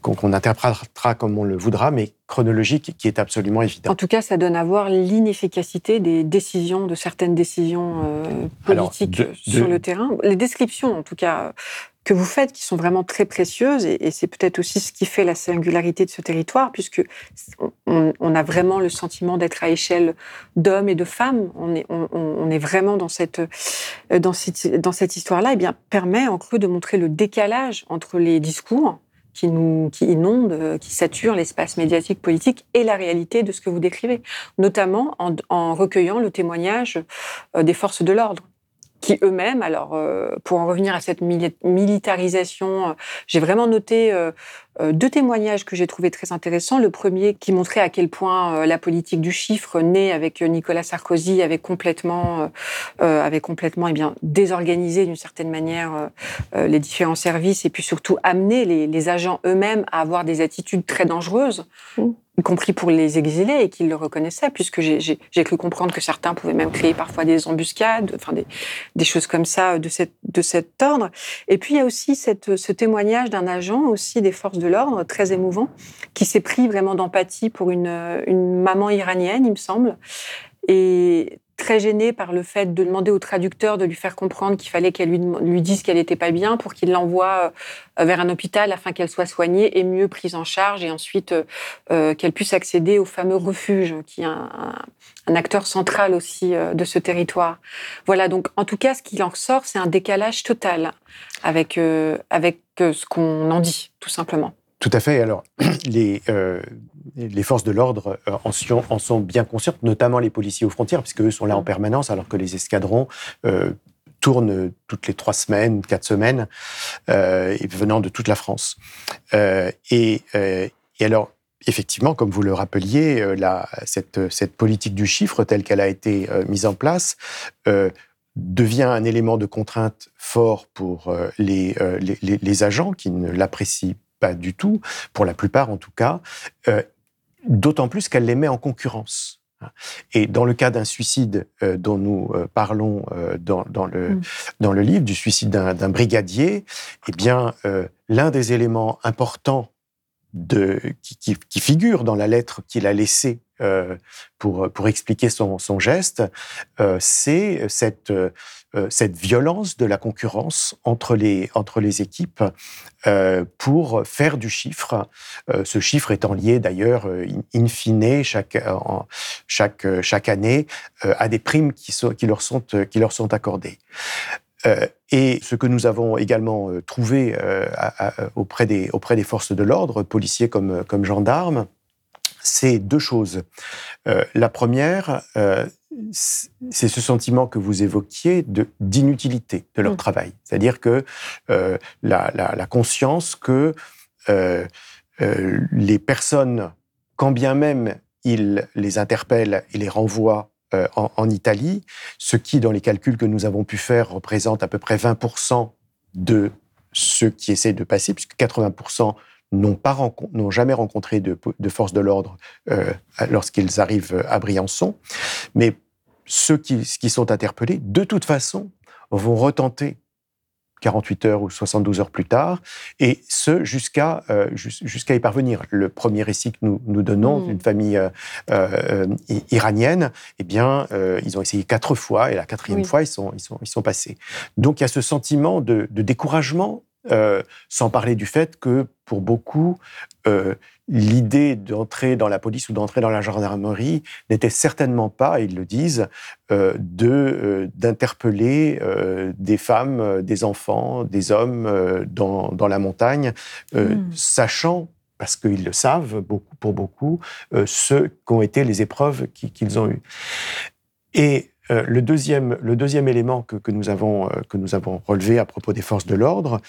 Speaker 6: qu'on interprétera comme on le voudra, mais chronologique qui est absolument évident.
Speaker 9: En tout cas, ça donne à voir l'inefficacité des décisions, de certaines décisions politiques sur le terrain. Les descriptions, en tout cas, que vous faites qui sont vraiment très précieuses et, c'est peut-être aussi ce qui fait la singularité de ce territoire puisque on, a vraiment le sentiment d'être à échelle d'hommes et de femmes. On est, vraiment dans cette, dans cette, dans cette histoire-là et bien permet en creux de montrer le décalage entre les discours qui nous qui inondent, qui saturent l'espace médiatique politique et la réalité de ce que vous décrivez, notamment en, en recueillant le témoignage euh, des forces de l'ordre qui eux-mêmes, alors euh, pour en revenir à cette militarisation, euh, j'ai vraiment noté euh, deux témoignages que j'ai trouvé très intéressants. Le premier qui montrait à quel point la politique du chiffre née avec Nicolas Sarkozy avait complètement, avait complètement eh bien, désorganisé d'une certaine manière les différents services et puis surtout amené les, les agents eux-mêmes à avoir des attitudes très dangereuses. Mmh y compris pour les exilés, et qu'ils le reconnaissaient, puisque j'ai cru comprendre que certains pouvaient même créer parfois des embuscades, enfin des, des choses comme ça de, cette, de cet ordre. Et puis il y a aussi cette, ce témoignage d'un agent aussi des forces de l'ordre, très émouvant, qui s'est pris vraiment d'empathie pour une, une maman iranienne, il me semble, et très gênée par le fait de demander au traducteur de lui faire comprendre qu'il fallait qu'elle lui, dise qu'elle n'était pas bien pour qu'il l'envoie euh, vers un hôpital afin qu'elle soit soignée et mieux prise en charge et ensuite euh, euh, qu'elle puisse accéder au fameux refuge qui est un, acteur central aussi de ce territoire. Voilà, donc en tout cas, ce qui en sort, c'est un décalage total avec, avec ce qu'on en dit, tout simplement.
Speaker 6: Tout à fait. Alors, *clears throat* les, les forces de l'ordre euh, en, sont bien conscientes, notamment les policiers aux frontières, puisque eux sont là en mm. permanence, alors que les escadrons euh, tournent toutes les trois semaines, quatre semaines, euh, venant de toute la France. et, alors, effectivement, comme vous le rappeliez, cette, politique du chiffre telle qu'elle a été mise en place devient un élément de contrainte fort pour les, les, agents qui ne l'apprécient pas du tout, pour la plupart en tout cas, d'autant plus qu'elle les met en concurrence. Et dans le cas d'un suicide euh, dont nous euh, parlons euh, dans, le, mm. dans le livre, du suicide d'un brigadier, eh bien, l'un des éléments importants de, qui, qui, figure dans la lettre qu'il a laissée pour, pour expliquer son, son geste, c'est cette, euh, cette violence de la concurrence entre les, entre les équipes euh, pour faire du chiffre. Euh, ce chiffre étant lié d'ailleurs in fine chaque, chaque, chaque année à des primes qui, qui, leur, sont, qui leur sont accordées. et ce que nous avons également trouvé auprès, des, auprès des forces de l'ordre, policiers comme, comme gendarmes, c'est deux choses. la première, c'est ce sentiment que vous évoquiez d'inutilité de, leur mm. travail. C'est-à-dire que euh, la, conscience que euh, euh, les personnes, quand bien même ils les interpellent et les renvoient en, en, Italie, ce qui, dans les calculs que nous avons pu faire, représente à peu près 20% de ceux qui essaient de passer, puisque 80% n'ont jamais rencontré de, de force de l'ordre lorsqu'ils arrivent à Briançon. Mais ceux qui, sont interpellés, de toute façon, vont retenter 48 heures ou 72 heures plus tard, et ce jusqu'à euh, jusqu'à y parvenir. Le premier récit que nous, nous donnons hmm. d'une famille euh, euh, iranienne, eh bien, ils ont essayé quatre fois, et la quatrième fois, ils sont, ils, sont, ils sont passés. Donc il y a ce sentiment de, de découragement euh, sans parler du fait que pour beaucoup, euh, l'idée d'entrer dans la police ou d'entrer dans la gendarmerie n'était certainement pas, ils le disent, euh, de d'interpeller des femmes, des enfants, des hommes dans, dans, la montagne, hmm. sachant parce qu'ils le savent, beaucoup, pour beaucoup, ce qu'ont été les épreuves qu'ils ont eues. Et le, deuxième, le deuxième élément que, que, nous avons, que nous avons relevé à propos des forces de l'ordre,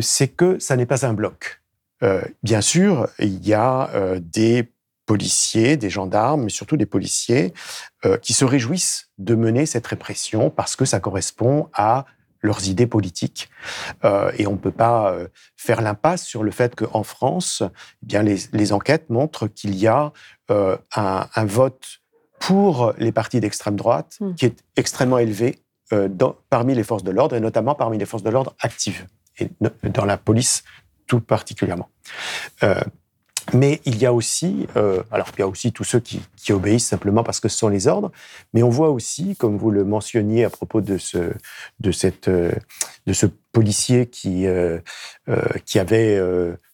Speaker 6: c'est que ça n'est pas un bloc. Euh, bien sûr, il y a euh, des policiers, des gendarmes, mais surtout des policiers qui se réjouissent de mener cette répression parce que ça correspond à leurs idées politiques. et on ne peut pas faire l'impasse sur le fait qu'en France, eh bien les, enquêtes montrent qu'il y a un, vote pour les partis d'extrême droite hmm. qui est extrêmement élevé parmi les forces de l'ordre, et notamment parmi les forces de l'ordre actives et dans la police tout particulièrement. Euh, mais il y a aussi, euh, alors il y a aussi tous ceux qui, obéissent simplement parce que ce sont les ordres, mais on voit aussi, comme vous le mentionniez à propos de ce, de cette, euh, de ce policier qui, qui avait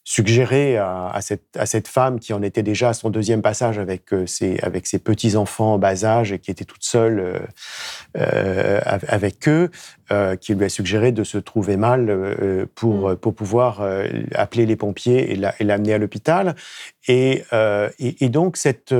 Speaker 6: suggérer à, cette, à, cette, femme qui en était déjà à son deuxième passage avec, euh, ses, avec ses petits-enfants en bas âge et qui était toute seule euh, euh avec eux, euh, qui lui a suggéré de se trouver mal euh, pour, mm. pour pouvoir appeler les pompiers et l'amener à l'hôpital. Et, et, et, donc, cette,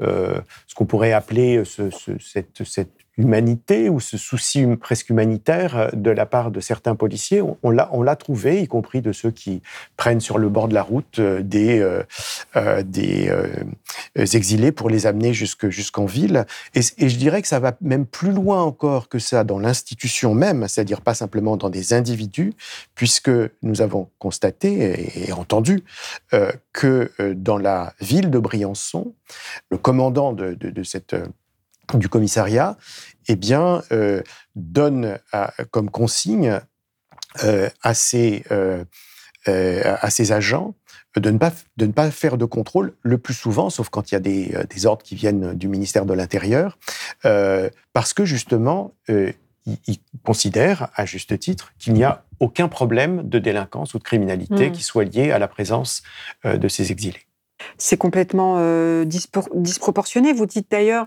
Speaker 6: ce qu'on pourrait appeler ce, ce, cette, cette humanité ou ce souci hum, presque humanitaire euh, de la part de certains policiers. On, l'a trouvé, y compris de ceux qui prennent sur le bord de la route euh, des, euh, des exilés pour les amener jusqu'en ville. Et, je dirais que ça va même plus loin encore que ça dans l'institution même, c'est-à-dire pas simplement dans des individus, puisque nous avons constaté et, entendu que dans la ville de Briançon, le commandant de, de cette du commissariat, eh bien, euh, donne comme consigne euh, à, ses, euh, à ses agents de ne, pas, de ne pas faire de contrôle le plus souvent, sauf quand il y a des, des ordres qui viennent du ministère de l'Intérieur, parce que justement, il, il, considère, à juste titre, qu'il n'y a aucun problème de délinquance ou de criminalité mmh. qui soit lié à la présence de ces exilés.
Speaker 9: C'est complètement euh, disproportionné. Vous dites d'ailleurs,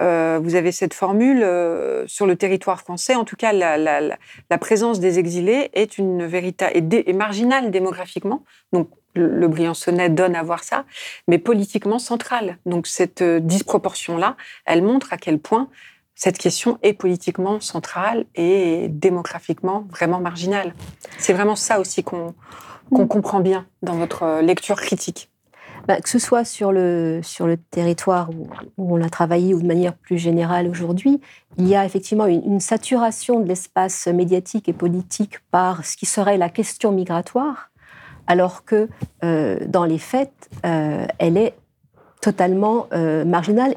Speaker 9: euh, vous avez cette formule, euh, sur le territoire français, en tout cas, la, présence des exilés est une véritable et, marginale démographiquement. Donc, le, Briançonnais donne à voir ça, mais politiquement centrale. Donc, cette disproportion-là, elle montre à quel point cette question est politiquement centrale et démographiquement vraiment marginale. C'est vraiment ça aussi qu'on comprend bien dans votre lecture critique.
Speaker 5: Bah, que ce soit sur le, sur le territoire où, on a travaillé ou de manière plus générale aujourd'hui, il y a effectivement une, saturation de l'espace médiatique et politique par ce qui serait la question migratoire, alors que euh, dans les faits, euh, elle est totalement euh, marginale.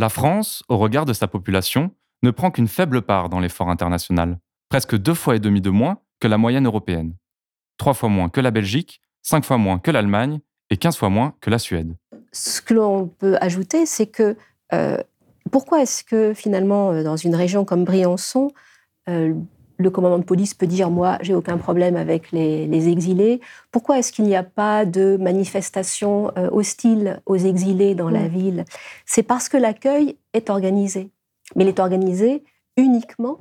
Speaker 10: La France, au regard de sa population, ne prend qu'une faible part dans l'effort international, presque deux fois et demi de moins que la moyenne européenne, trois fois moins que la Belgique, cinq fois moins que l'Allemagne et 15 fois moins que la Suède.
Speaker 5: Ce que l'on peut ajouter, c'est que euh, pourquoi est-ce que finalement, euh, dans une région comme Briançon, euh, le commandant de police peut dire moi j'ai aucun problème avec les, exilés? Pourquoi est-ce qu'il n'y a pas de manifestations hostiles aux exilés dans la mm. ville? C'est parce que l'accueil est organisé, mais il est organisé uniquement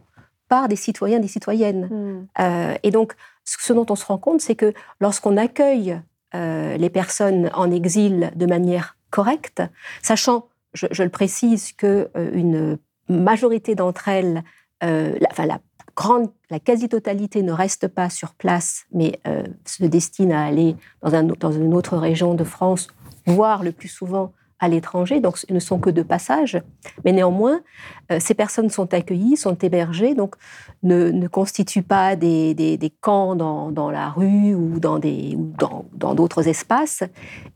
Speaker 5: par des citoyens, des citoyennes. Hmm. et donc, ce dont on se rend compte, c'est que lorsqu'on accueille les personnes en exil de manière correcte, sachant, je, le précise, que une majorité d'entre elles, enfin la grande, la quasi-totalité ne reste pas sur place, mais euh, se destine à aller dans une autre région de France, voire le plus souvent à l'étranger, donc ne sont que de passage. Mais néanmoins, euh, ces personnes sont accueillies, sont hébergées, donc ne, ne constituent pas des, des, camps dans, dans, la rue ou dans dans d'autres espaces,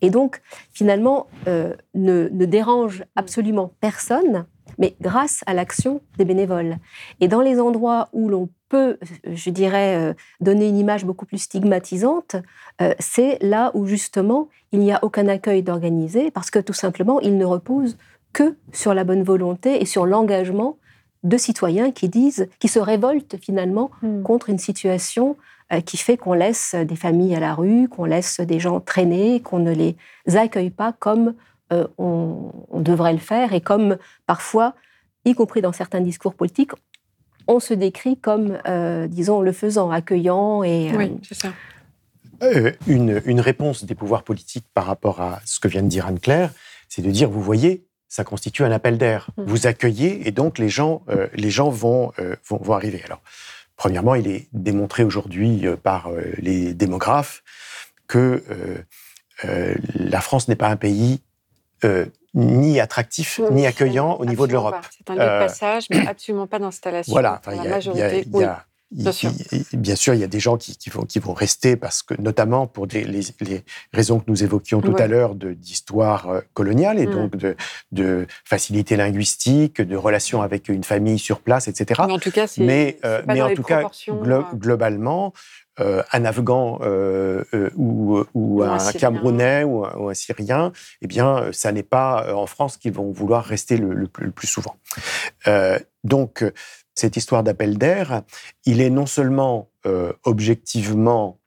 Speaker 5: et donc finalement euh, ne, ne dérangent absolument personne mais grâce à l'action des bénévoles. Et dans les endroits où l'on peut, je dirais, euh, donner une image beaucoup plus stigmatisante, euh, c'est là où justement il n'y a aucun accueil d'organisé, parce que tout simplement, il ne repose que sur la bonne volonté et sur l'engagement de citoyens qui disent, qui se révoltent finalement hmm. contre une situation euh, qui fait qu'on laisse des familles à la rue, qu'on laisse des gens traîner, qu'on ne les accueille pas comme euh, on, devrait le faire. Et comme parfois, y compris dans certains discours politiques, on se décrit comme, euh, disons, le faisant, accueillant et.
Speaker 9: Euh, oui, c'est ça.
Speaker 6: une, réponse des pouvoirs politiques par rapport à ce que vient de dire Anne-Claire, c'est de dire, vous voyez, ça constitue un appel d'air. Mmh. Vous accueillez et donc les gens, les gens vont, vont, vont, arriver. Alors, premièrement, il est démontré aujourd'hui par les démographes que la France n'est pas un pays euh, ni attractif, ni accueillant au niveau de l'Europe.
Speaker 9: C'est un lieu de euh, passage, mais absolument pas d'installation.
Speaker 6: Voilà, la majorité. bien, sûr. bien sûr, il y a des gens qui, vont, qui vont rester parce que, notamment pour les, raisons que nous évoquions tout à l'heure d'histoire euh, coloniale et mm. donc de, de, facilité linguistique, de relations avec une famille sur place, etc.
Speaker 9: Mais en tout cas, mais, mais en tout cas,
Speaker 6: globalement, euh, un Afghan euh, euh, ou, un, Camerounais ou, un Syrien, eh bien, ça n'est pas en France qu'ils vont vouloir rester le, plus, souvent. donc, cette histoire d'appel d'air, il est non seulement objectivement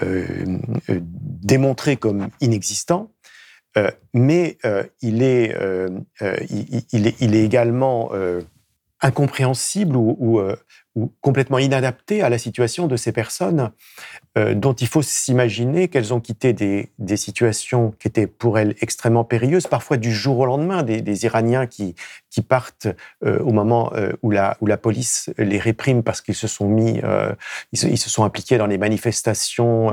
Speaker 6: démontré comme inexistant, mais il est, il, est, il, est, également incompréhensible ou, ou complètement inadapté à la situation de ces personnes dont il faut s'imaginer qu'elles ont quitté des, des, situations qui étaient pour elles extrêmement périlleuses, parfois du jour au lendemain, des, des Iraniens qui, qui partent euh, au moment euh, où, la, où la police les réprime parce qu'ils se sont mis, ils se, ils, se, sont impliqués dans les manifestations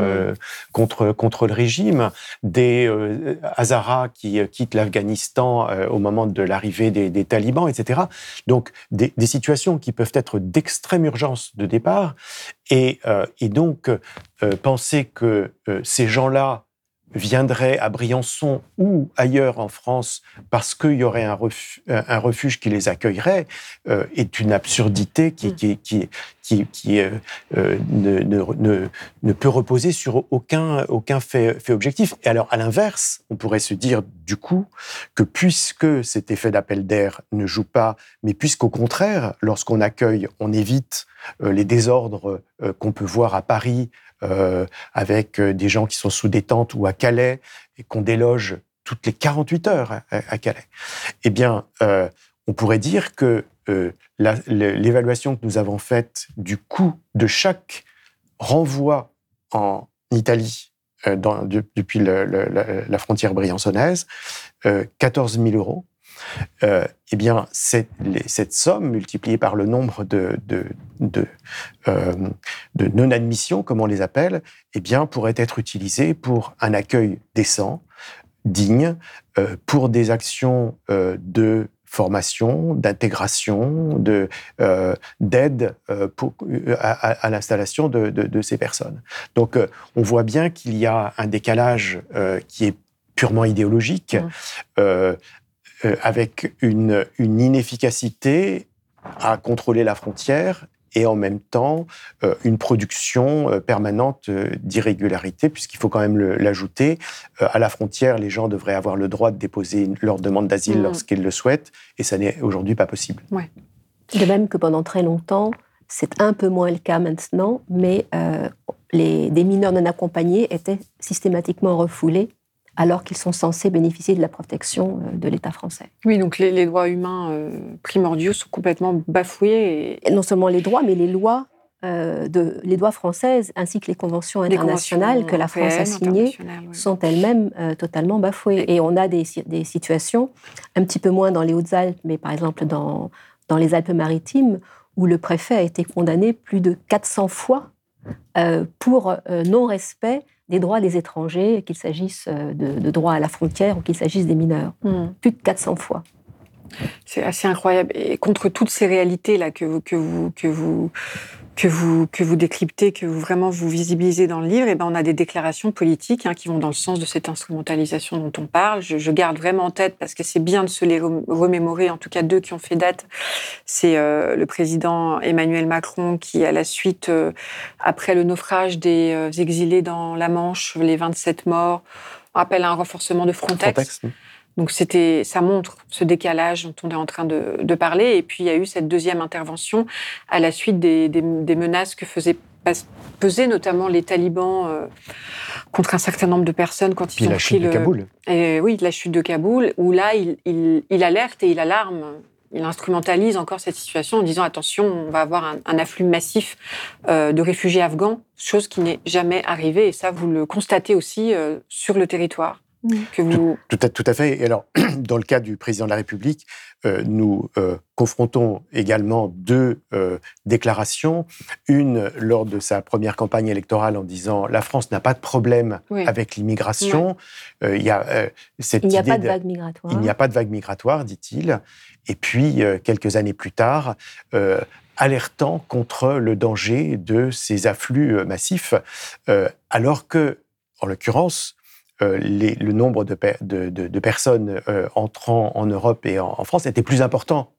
Speaker 6: contre, contre le régime, des Hazaras qui quittent l'Afghanistan au moment de l'arrivée des, des, talibans, etc. Donc des, des situations qui peuvent être d'extrême urgence de départ et, et donc euh, penser que euh, ces gens-là viendraient à Briançon ou ailleurs en France parce qu'il y aurait un, refuge, qui les accueillerait euh, est une absurdité qui, qui, qui, qui ne, ne, ne, peut reposer sur aucun, aucun fait, fait objectif. Et alors, à l'inverse, on pourrait se dire du coup que puisque cet effet d'appel d'air ne joue pas, mais puisqu'au contraire, lorsqu'on accueille, on évite les désordres qu'on peut voir à Paris euh, avec euh, des gens qui sont sous détente ou à Calais et qu'on déloge toutes les 48 heures à, Calais, eh bien, euh, on pourrait dire que l'évaluation que nous avons faite du coût de chaque renvoi en Italie depuis la frontière briançonnaise, 14 000 euros, euh, eh bien, cette, cette, somme multipliée par le nombre de, de, de, euh, de non-admissions, comme on les appelle, eh bien, pourrait être utilisée pour un accueil décent, digne, euh, pour des actions euh, de formation, d'intégration, de d'aide à, à l'installation de, de, ces personnes. Donc, on voit bien qu'il y a un décalage qui est purement idéologique. Mmh. Euh, avec une, inefficacité à contrôler la frontière et en même temps euh, une production euh, permanente d'irrégularité, puisqu'il faut quand même l'ajouter. à la frontière, les gens devraient avoir le droit de déposer leur demande d'asile mmh. lorsqu'ils le souhaitent, et ça n'est aujourd'hui pas possible.
Speaker 5: Ouais. De même que pendant très longtemps, c'est un peu moins le cas maintenant, mais les, des mineurs non accompagnés étaient systématiquement refoulés alors qu'ils sont censés bénéficier de la protection de l'État français.
Speaker 9: Oui, donc les, droits humains primordiaux sont complètement bafoués.
Speaker 5: Et... non seulement les droits, mais les lois de, les lois françaises ainsi que les conventions internationales que la France a signées sont elles-mêmes totalement bafouées. Et on a des, des, situations, un petit peu moins dans les Hautes-Alpes, mais par exemple dans, dans les Alpes-Maritimes, où le préfet a été condamné plus de 400 fois euh, pour euh, non-respect des droits des étrangers, qu'il s'agisse euh, de, droits à la frontière ou qu'il s'agisse des mineurs. Hmm. Plus de 400 fois.
Speaker 9: C'est assez incroyable. Et contre toutes ces réalités-là que vous, que vous, que vous que vous, que vous décryptez, que vous vraiment vous visibilisez dans le livre, et eh ben on a des déclarations politiques hein, qui vont dans le sens de cette instrumentalisation dont on parle. Je, garde vraiment en tête, parce que c'est bien de se les remémorer, en tout cas deux qui ont fait date. C'est euh, le président Emmanuel Macron qui, à la suite, euh, après le naufrage des euh, exilés dans la Manche, les 27 morts, appelle à un renforcement de Frontex. Donc c'était, ça montre ce décalage dont on est en train de, parler. Et puis il y a eu cette deuxième intervention à la suite des, menaces que faisaient peser notamment les talibans euh, contre un certain nombre de personnes quand ils ont
Speaker 6: la
Speaker 9: chute
Speaker 6: de Kaboul.
Speaker 9: Et, oui, la chute de Kaboul, où là il, il, alerte et il alarme. Il instrumentalise encore cette situation en disant attention, on va avoir un, afflux massif euh, de réfugiés afghans, chose qui n'est jamais arrivée. Et ça, vous le constatez aussi euh, sur le territoire.
Speaker 6: Tout, à, fait. Et alors, *clears throat* dans le cas du président de la République, euh, nous euh, confrontons également deux euh, déclarations. Une lors de sa première campagne électorale en disant la France n'a pas de problème avec l'immigration.
Speaker 5: il y a cette il n'y a pas de vague migratoire.
Speaker 6: Il n'y a pas de vague migratoire, dit-il. Et puis quelques années plus tard. alertant contre le danger de ces afflux massifs, alors que, en l'occurrence, euh, le nombre de, personnes euh, entrant en Europe et en, France était plus important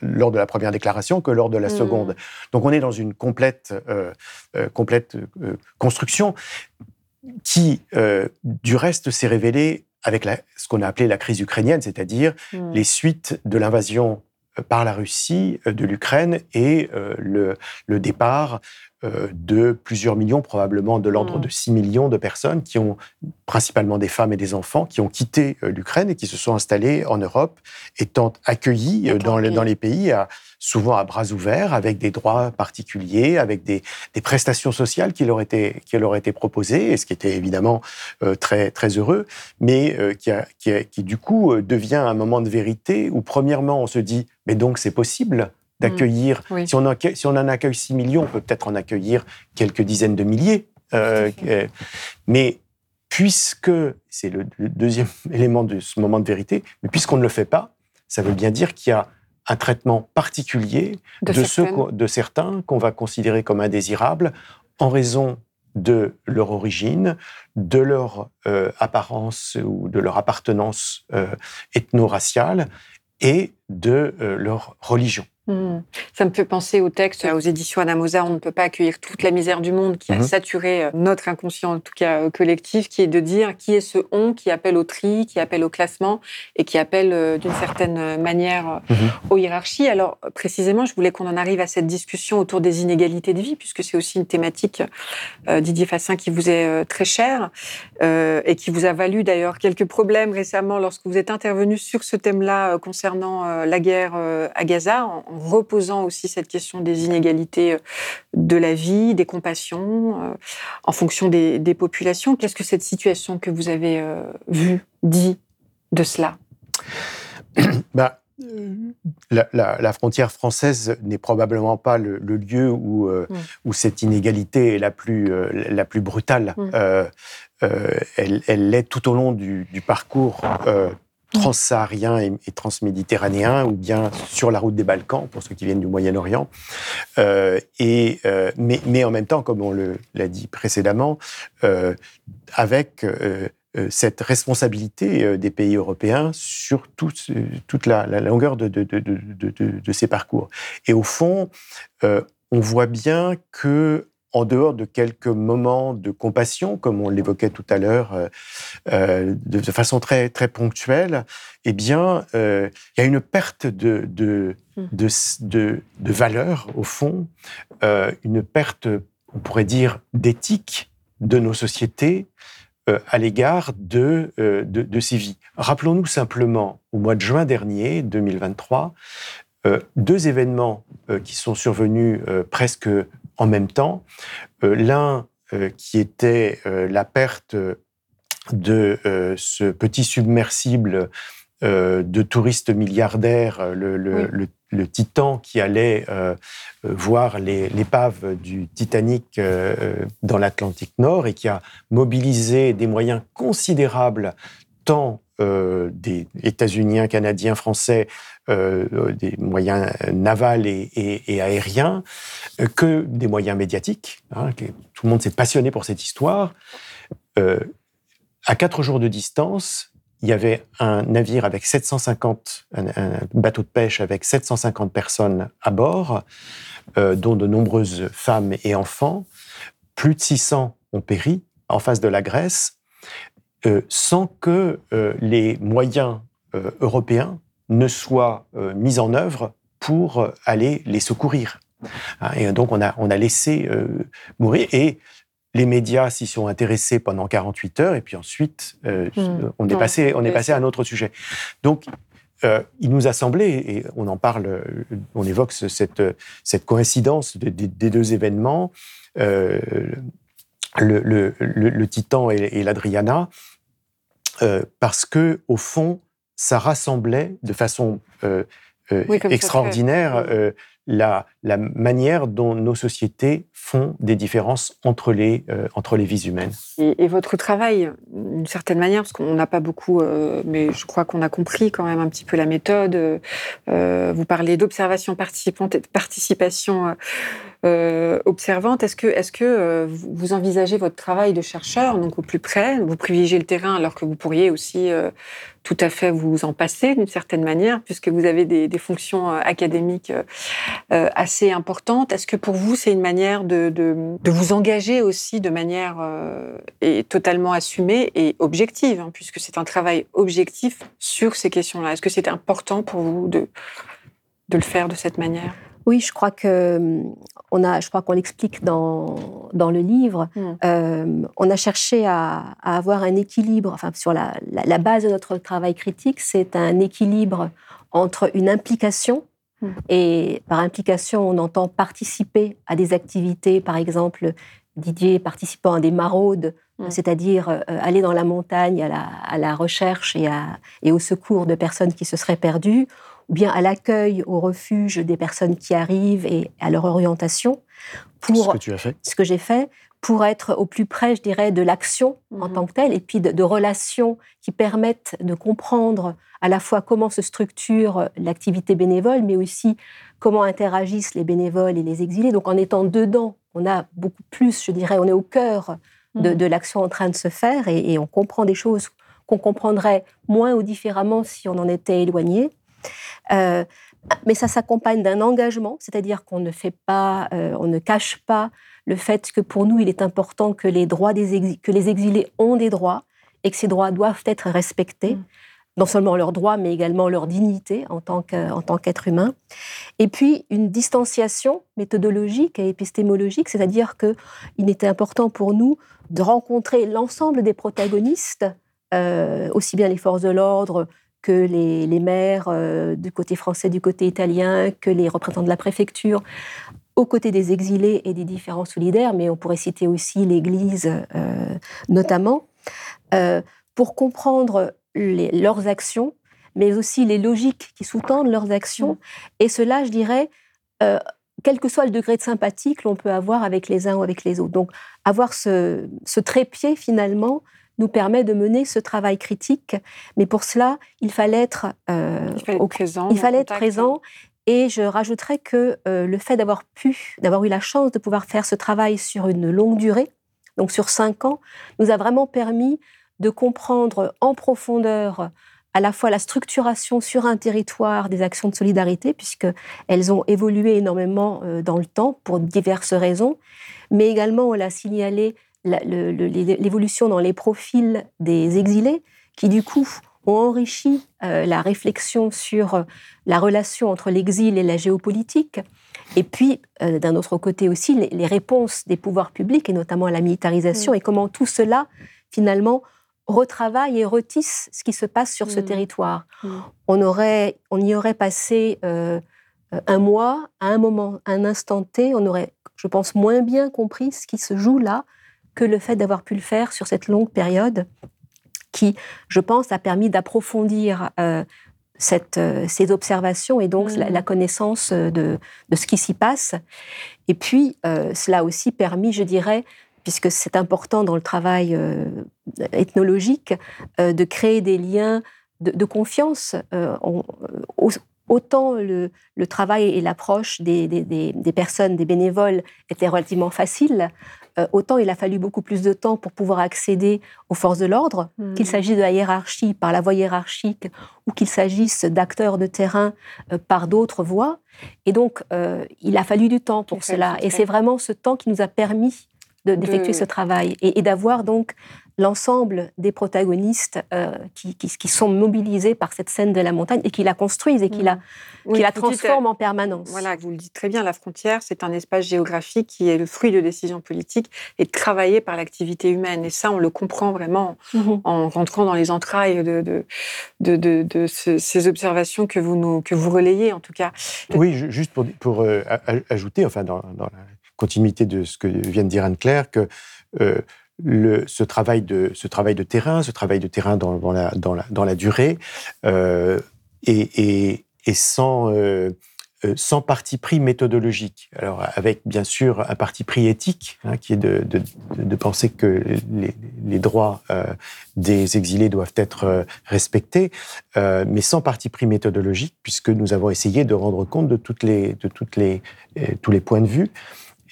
Speaker 6: lors de la première déclaration que lors de la mmh. seconde. Donc on est dans une complète, euh, complète construction qui, du reste, s'est révélée avec ce qu'on a appelé la crise ukrainienne, c'est-à-dire mmh. les suites de l'invasion par la Russie de l'Ukraine et le, le, départ de plusieurs millions, probablement de l'ordre mm. de 6 millions de personnes qui ont, principalement des femmes et des enfants, qui ont quitté euh, l'Ukraine et qui se sont installés en Europe, étant accueillis euh, dans, dans, les pays, souvent à bras ouverts, avec des droits particuliers, avec des, prestations sociales qui leur, étaient, qui leur étaient proposées, et ce qui était évidemment très, très heureux, mais qui, qui, qui, du coup devient un moment de vérité où, premièrement, on se dit, mais donc c'est possible? D'accueillir. Si, on si on en accueille 6 millions, on peut peut-être en accueillir quelques dizaines de milliers. Euh, euh, mais puisque, c'est le, deuxième *laughs* élément de ce moment de vérité, mais puisqu'on ne le fait pas, ça veut bien dire qu'il y a un traitement particulier de, ceux, de certains qu'on va considérer comme indésirables en raison de leur origine, de leur euh, apparence ou de leur appartenance ethno-raciale et de leur religion.
Speaker 9: Hmm. Ça me fait penser au texte aux éditions Anamosa, on ne peut pas accueillir toute la misère du monde qui a mhm. saturé euh, notre inconscient, en tout cas euh, collectif, qui est de dire qui est ce on qui appelle au tri, qui appelle au classement et qui appelle euh, d'une certaine manière mhm. aux hiérarchies. Alors précisément, je voulais qu'on en arrive à cette discussion autour des inégalités de vie, puisque c'est aussi une thématique, Didier Fassin, qui vous est très chère et qui vous a valu d'ailleurs quelques problèmes récemment lorsque vous êtes intervenu sur ce thème-là concernant la guerre à Gaza reposant aussi cette question des inégalités euh, de la vie, des compassions, euh, en fonction des, populations. Qu'est-ce que cette situation que vous avez euh, vue dit de cela?
Speaker 6: Bah, la, frontière française n'est probablement pas le, lieu où, mm. où, cette inégalité est la plus, la plus brutale. Mm. elle l'est tout au long du, du parcours transsaharien et, et transméditerranéen, ou bien sur la route des Balkans, pour ceux qui viennent du Moyen-Orient. Euh, euh, mais, en même temps, comme on l'a dit précédemment, euh, avec cette responsabilité des pays européens sur toute la, longueur de, ces parcours. Et au fond, on voit bien que en dehors de quelques moments de compassion, comme on l'évoquait tout à l'heure, euh, euh, de, façon très, très ponctuelle, eh bien, euh, il y a une perte de, de, mmh. de, de valeur, au fond, une perte, on pourrait dire, d'éthique de nos sociétés, à l'égard de, de, ces vies. Rappelons-nous simplement, au mois de juin dernier, 2023, deux événements qui sont survenus presque en même temps. L'un qui était la perte de ce petit submersible de touristes milliardaires, le, le, le Titan qui allait euh, euh, voir l'épave du Titanic euh, dans l'Atlantique Nord et qui a mobilisé des moyens considérables, tant des États-Unis, Canadiens, Français, des moyens navals et, aériens, que des moyens médiatiques. Hein, tout le monde s'est passionné pour cette histoire. à quatre jours de distance, il y avait un navire avec 750, un, bateau de pêche avec 750 personnes à bord, euh, dont de nombreuses femmes et enfants. Plus de 600 ont péri en face de la Grèce, euh, sans que euh, les moyens européens ne soient mis en œuvre pour aller les secourir. Hein, et donc on a, on a laissé mourir. Et les médias s'y sont intéressés pendant 48 heures, et puis ensuite, euh, hmm. on est passé, on est passé à un autre sujet. Donc, euh, il nous a semblé, et on en parle, on évoque cette, cette coïncidence des deux événements, euh, le, Titan et, l'Adriana, parce que au fond, ça rassemblait de façon extraordinaire la, la, manière dont nos sociétés font des différences entre les, euh, entre les vies humaines.
Speaker 9: Et, votre travail, d'une certaine manière, parce qu'on n'a pas beaucoup, euh, mais je crois qu'on a compris quand même un petit peu la méthode. Euh, vous parlez d'observation participante et de participation observante. Est-ce que, est que vous envisagez votre travail de chercheur, donc au plus près, vous privilégiez le terrain alors que vous pourriez aussi tout à fait vous en passer d'une certaine manière, puisque vous avez des, des fonctions académiques assez importantes. Est-ce que pour vous, c'est une manière de de, vous engager aussi de manière euh, et totalement assumée et objective, hein, puisque c'est un travail objectif sur ces questions-là? Est-ce que c'est important pour vous de, de le faire de cette manière?
Speaker 5: Oui, je crois que on a, je crois qu'on l'explique dans, dans le livre. Hmm. Euh, on a cherché à, avoir un équilibre. Enfin, sur la, la base de notre travail critique, c'est un équilibre entre une implication Mm. Et par implication, on entend participer à des activités, par exemple, Didier participant à des maraudes, mm. c'est-à-dire euh, aller dans la montagne à la, recherche et, et, au secours de personnes qui se seraient perdues, ou bien à l'accueil, au refuge des personnes qui arrivent et à leur orientation.
Speaker 6: Pour ce que tu as fait?
Speaker 5: Ce que j'ai fait pour être au plus près, je dirais, de l'action en mhm. tant que telle, et puis de, relations qui permettent de comprendre à la fois comment se structure l'activité bénévole, mais aussi comment interagissent les bénévoles et les exilés. Donc en étant dedans, on a beaucoup plus, je dirais, on est au cœur de, mhm. l'action en train de se faire, et, on comprend des choses qu'on comprendrait moins ou différemment si on en était éloigné. Euh, mais ça s'accompagne d'un engagement, c'est-à-dire qu'on ne fait pas, euh, on ne cache pas le fait que pour nous, il est important que les, droits des que les exilés ont des droits et que ces droits doivent être respectés. Mm. non seulement leurs droits, mais également leur dignité en tant qu'être humain. Et puis, une distanciation méthodologique et épistémologique, c'est-à-dire qu'il était important pour nous de rencontrer l'ensemble des protagonistes, euh, aussi bien les forces de l'ordre que les, maires euh, du côté français, du côté italien, que les représentants de la préfecture, aux côtés des exilés et des différents solidaires, mais on pourrait citer aussi l'Église euh, notamment, euh, pour comprendre leurs actions, mais aussi les logiques qui sous-tendent leurs actions. Mm. Et cela, je dirais, euh, quel que soit le degré de sympathie que l'on peut avoir avec les uns ou avec les autres. Donc, avoir ce, trépied, finalement, nous permet de mener ce travail critique. Mais pour cela, il fallait être,
Speaker 9: il fallait être présent.
Speaker 5: Il fallait être présent et je rajouterais que euh, le fait d'avoir pu, d'avoir eu la chance de pouvoir faire ce travail sur une longue durée, donc sur cinq ans, nous a vraiment permis de comprendre en profondeur à la fois la structuration sur un territoire des actions de solidarité, puisqu'elles ont évolué énormément euh, dans le temps pour diverses raisons, mais également, on l'a signalé, l'évolution dans les profils des exilés, qui du coup ont enrichi euh, la réflexion sur euh, la relation entre l'exil et la géopolitique. Et puis, euh, d'un autre côté aussi, les, réponses des pouvoirs publics, et notamment la militarisation, mm. et comment tout cela, finalement, retravaille et retisse ce qui se passe sur ce mmh. territoire. Mmh. On, aurait, on y aurait passé euh, un mois, à un moment, un instant T, on aurait, je pense, moins bien compris ce qui se joue là que le fait d'avoir pu le faire sur cette longue période qui, je pense, a permis d'approfondir euh, cette, euh, ces observations et donc la, mmh. connaissance de, de ce qui s'y passe. Et puis, cela a aussi permis, je dirais, puisque c'est important dans le travail euh, ethnologique euh, de créer des liens de, confiance. Euh, autant le, travail et l'approche des, des, personnes, des bénévoles étaient relativement faciles, autant il a fallu beaucoup plus de temps pour pouvoir accéder aux forces de l'ordre, mmh. qu'il s'agisse de la hiérarchie par la voie hiérarchique ou qu'il s'agisse d'acteurs de terrain par d'autres voies. Et donc, il a fallu du temps pour cela. Et c'est vraiment ce temps qui nous a permis d'effectuer ce travail et, d'avoir donc l'ensemble des protagonistes euh, qui, qui, sont mobilisés par cette scène de la montagne et qui la construisent et qui la, mm. qui la transforment en permanence.
Speaker 9: Voilà, vous le dites très bien, la frontière, c'est un espace géographique qui est le fruit de décisions politiques et travaillé par l'activité humaine. Et ça, on le comprend vraiment mm-hmm. en rentrant dans les entrailles de, de, de, de, ces observations que vous, nous, que vous relayez, en tout cas.
Speaker 6: Oui, juste pour, pour euh, ajouter, enfin, dans, dans la continuité de ce que vient de dire Anne-Claire, que euh, ce, travail de, ce travail de terrain, ce travail de terrain dans, dans, la, dans, la, dans la, durée, euh, et, et, sans, euh, euh, sans parti pris méthodologique. Alors, avec bien sûr un parti pris éthique, hein, qui est de, de, penser que les, droits des exilés doivent être respectés, mais sans parti pris méthodologique, puisque nous avons essayé de rendre compte de, toutes les, de toutes les, tous les points de vue.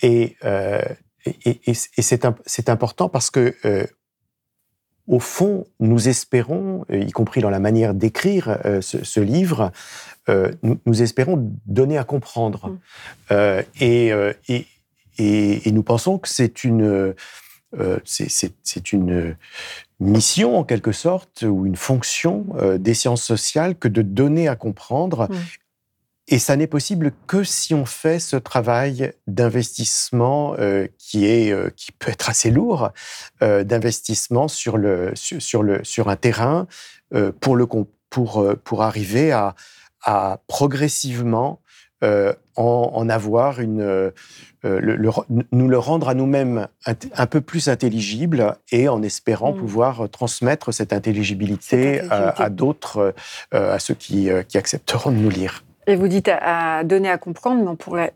Speaker 6: Euh, et, et, c'est important parce que, euh, au fond, nous espérons, y compris dans la manière d'écrire euh, ce, livre, nous, espérons donner à comprendre. Mm. Et, et, nous pensons que c'est une, c'est une mission en quelque sorte ou une fonction des sciences sociales que de donner à comprendre mm. Et ça n'est possible que si on fait ce travail d'investissement euh, qui est euh, qui peut être assez lourd, euh, d'investissement sur le sur, le sur un terrain pour le pour pour arriver à, à progressivement en, en, avoir une le, nous le rendre à nous-mêmes un, peu plus intelligible et en espérant mmh. pouvoir transmettre cette intelligibilité, à, à d'autres, à ceux qui, qui accepteront de nous lire.
Speaker 9: Et vous dites à, donner à comprendre, mais on pourrait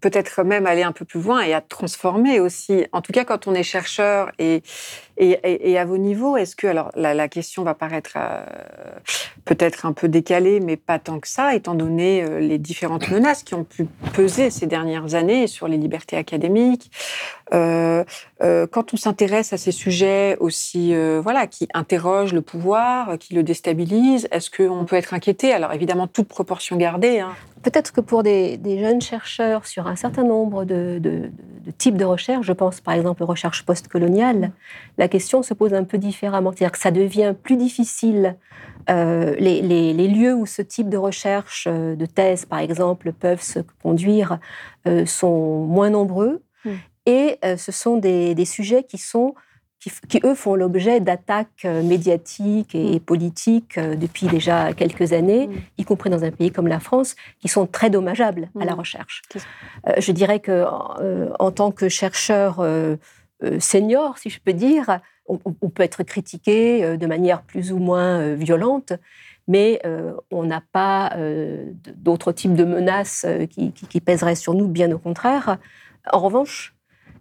Speaker 9: peut-être même aller un peu plus loin et à transformer aussi. En tout cas, quand on est chercheur et à vos niveaux, est-ce que alors la, question va paraître euh, peut-être un peu décalée, mais pas tant que ça, étant donné euh, les différentes menaces qui ont pu peser ces dernières années sur les libertés académiques. Euh, quand on s'intéresse à ces sujets aussi, voilà, qui interrogent le pouvoir, qui le déstabilisent, est-ce qu'on peut être inquiété? Alors évidemment, toute proportion gardée. Hein.
Speaker 5: Peut-être que pour des, jeunes chercheurs sur un certain nombre de, types de recherches, je pense par exemple aux recherches postcoloniales, la question se pose un peu différemment. C'est-à-dire que ça devient plus difficile. Euh, les, lieux où ce type de recherche, euh, de thèse par exemple, peuvent se conduire euh, sont moins nombreux. Mm. Et ce sont des, sujets qui sont qui, eux font l'objet d'attaques euh, médiatiques et mm. politiques euh, depuis déjà quelques années, mm. y compris dans un pays comme la France, qui sont très dommageables à la mm. recherche. Euh, je dirais que en tant que chercheur senior, si je peux dire, on, peut être critiqué de manière plus ou moins violente, mais on n'a pas d'autres types de menaces qui, qui, pèseraient sur nous, bien au contraire. En revanche,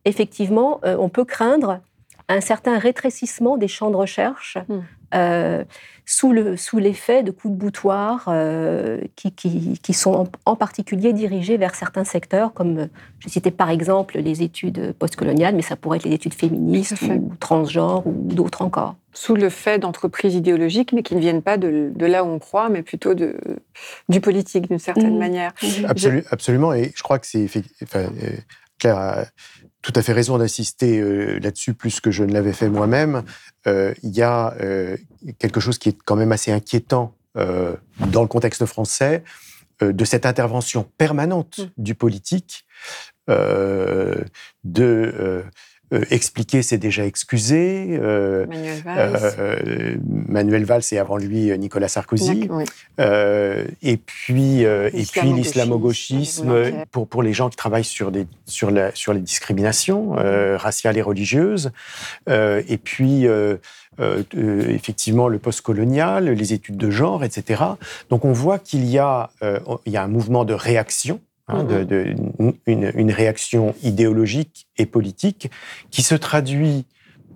Speaker 5: effectivement, on peut craindre un certain rétrécissement des champs de recherche hmm. euh, sous, le, sous l'effet de coups de boutoir euh, qui, qui, sont en, particulier dirigés vers certains secteurs, comme je citais par exemple les études postcoloniales, mais ça pourrait être les études féministes ou transgenres ou d'autres encore.
Speaker 9: Sous le fait d'entreprises idéologiques, mais qui ne viennent pas de, de, là où on croit, mais plutôt de, du politique d'une certaine hmm. manière.
Speaker 6: Absolument, et je crois que c'est enfin, euh, Claire tout à fait raison d'insister euh, là-dessus plus que je ne l'avais fait moi-même. Euh, il y a euh, quelque chose qui est quand même assez inquiétant dans le contexte français de cette intervention permanente mmh. du politique, de euh, expliquer, c'est déjà excusé.
Speaker 9: Manuel Valls.
Speaker 6: Manuel Valls et avant lui Nicolas Sarkozy. et puis, et puis l'islamo-gauchisme pour, pour les gens qui travaillent sur, des, sur, la, sur les discriminations raciales et religieuses. et puis, effectivement, le postcolonial, les études de genre, etc. Donc, on voit qu'il y, a, il y a un mouvement de réaction Hein, de, mm-hmm. une, réaction idéologique et politique qui se traduit,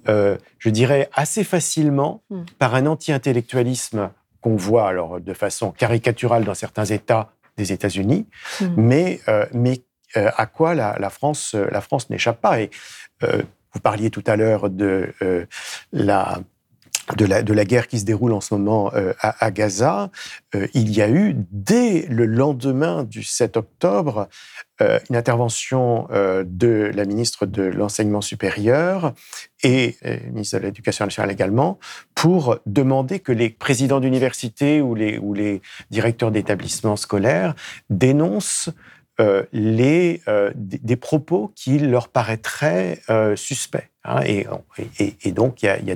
Speaker 6: euh, je dirais, assez facilement mm. par un anti-intellectualisme qu'on voit alors de façon caricaturale dans certains États des États-Unis, mm. mais, euh, mais euh, à quoi la, France, la France n'échappe pas. Et vous parliez tout à l'heure de la de la, de la, guerre qui se déroule en ce moment euh, à, Gaza, euh, il y a eu, dès le lendemain du 7 octobre, euh, une intervention de la ministre de l'Enseignement supérieur et ministre de l'Éducation nationale également, pour demander que les présidents d'université ou les, ou les directeurs d'établissements scolaires dénoncent euh, les, euh, des, propos qui leur paraîtraient euh, suspects. Hein, et, donc, il y a, a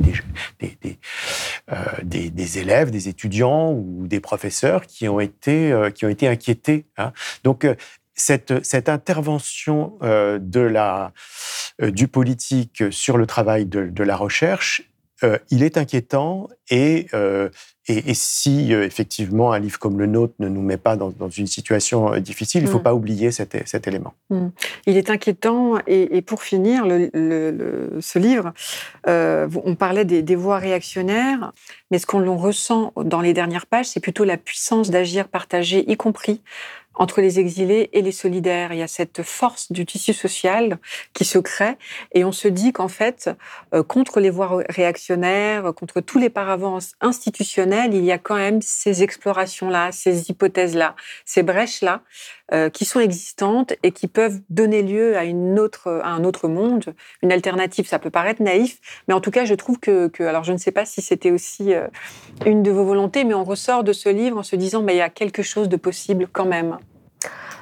Speaker 6: des, élèves, des étudiants ou des professeurs qui ont été, qui ont été inquiétés. Hein. Donc, cette, cette, intervention de la, du politique sur le travail de, de la recherche euh, il est inquiétant et, euh, et, si euh, effectivement un livre comme le nôtre ne nous met pas dans, une situation difficile, il ne faut mm. pas oublier cet, cet élément.
Speaker 9: Mm. Il est inquiétant et, pour finir, le, ce livre, on parlait des, des, voix réactionnaires, mais ce qu'on ressent dans les dernières pages, c'est plutôt la puissance d'agir partagé, y compris entre les exilés et les solidaires. Il y a cette force du tissu social qui se crée et on se dit qu'en fait, euh, contre les voies réactionnaires, contre tous les paravents institutionnels, il y a quand même ces explorations-là, ces hypothèses-là, ces brèches-là euh, qui sont existantes et qui peuvent donner lieu à, une autre, à un autre monde, une alternative. Ça peut paraître naïf, mais en tout cas, je trouve que, que alors je ne sais pas si c'était aussi euh, une de vos volontés, mais on ressort de ce livre en se disant, mais il y a quelque chose de possible quand même.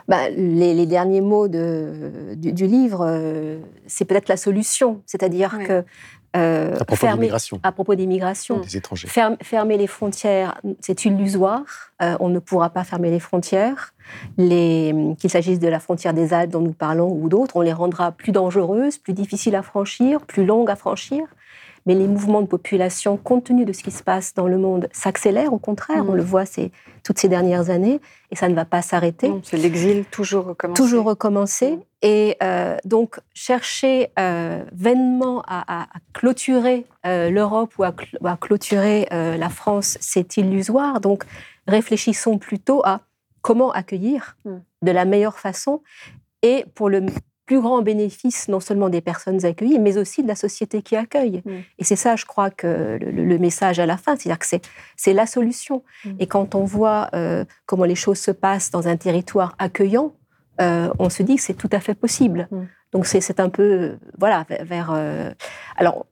Speaker 5: Bah, les, derniers mots de, du, livre, euh, c'est peut-être la solution. C'est-à-dire que.
Speaker 6: Euh, à propos d'immigration.
Speaker 5: À propos.
Speaker 6: Des étrangers.
Speaker 5: fermer les frontières, c'est illusoire. Euh, on ne pourra pas fermer les frontières. Qu'il s'agisse de la frontière des Alpes dont nous parlons ou d'autres, on les rendra plus dangereuses, plus difficiles à franchir, plus longues à franchir mais les mouvements de population, compte tenu de ce qui se passe dans le monde, s'accélèrent. Au contraire, on mm. le voit ces, toutes ces dernières années, et ça ne va pas s'arrêter.
Speaker 9: C'est l'exil toujours recommencé.
Speaker 5: Toujours recommencé. Mm. Et euh, donc, chercher euh, vainement à, clôturer euh, l'Europe ou à, clôturer la France, c'est illusoire. Donc, réfléchissons plutôt à comment accueillir mm. de la meilleure façon et pour le plus grand bénéfice non seulement des personnes accueillies, mais aussi de la société qui accueille. Mm. Et c'est ça, je crois, que le, message à la fin, c'est-à-dire que c'est la solution. Mm. Et quand on voit euh, comment les choses se passent dans un territoire accueillant, euh, on se dit que c'est tout à fait possible. Mm. Donc c'est un peu, voilà, vers... Euh, alors,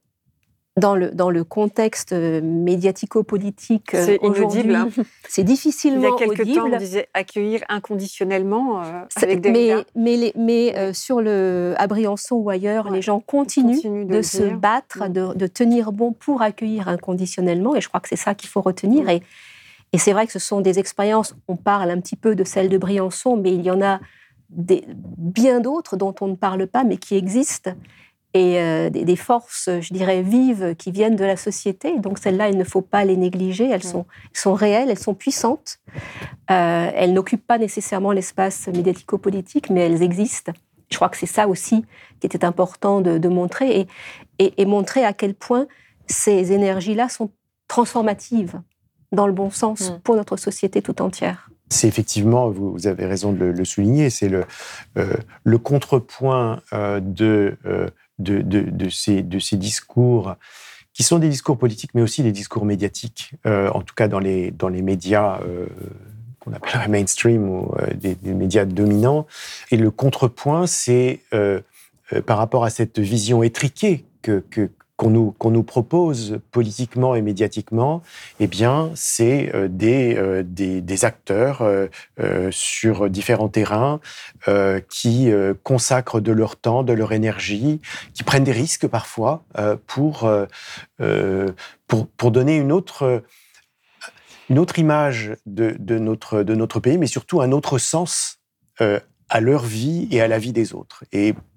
Speaker 5: dans le, dans le contexte euh, médiatico-politique
Speaker 9: euh,
Speaker 5: aujourd'hui,
Speaker 9: hein. *laughs*
Speaker 5: c'est difficilement
Speaker 9: audible. Il y a
Speaker 5: quelques
Speaker 9: temps, on disait accueillir inconditionnellement euh, avec
Speaker 5: Mais, mais, mais sur le, à Briançon ou ailleurs, les gens continuent, de, se battre, mm. de, tenir bon pour accueillir inconditionnellement. Et je crois que c'est ça qu'il faut retenir. Mm. Et, et c'est vrai que ce sont des expériences, on parle un petit peu de celle de Briançon, mais il y en a des, bien d'autres dont on ne parle pas, mais qui existent et euh, des, forces, je dirais, vives qui viennent de la société. Donc celles-là, il ne faut pas les négliger. Elles sont, sont réelles, elles sont puissantes. Euh, elles n'occupent pas nécessairement l'espace médiatico-politique, mais elles existent. Je crois que c'est ça aussi qui était important de, montrer et, et, montrer à quel point ces énergies-là sont transformatives dans le bon sens mm. pour notre société tout entière.
Speaker 6: C'est effectivement, vous, avez raison de le, souligner, c'est le, euh, le contrepoint de de, ces, discours qui sont des discours politiques, mais aussi des discours médiatiques, euh, en tout cas dans les, dans les médias euh, qu'on appellerait mainstream ou euh, des, médias dominants. Et le contrepoint, c'est par rapport à cette vision étriquée que, qu'on nous, nous propose politiquement et médiatiquement, eh bien, c'est euh, des, euh, des, des, acteurs euh, sur différents terrains qui consacrent de leur temps, de leur énergie, qui prennent des risques parfois pour, pour, pour donner une autre une autre image de, de, notre, de notre pays, mais surtout un autre sens à leur vie et à la vie des autres.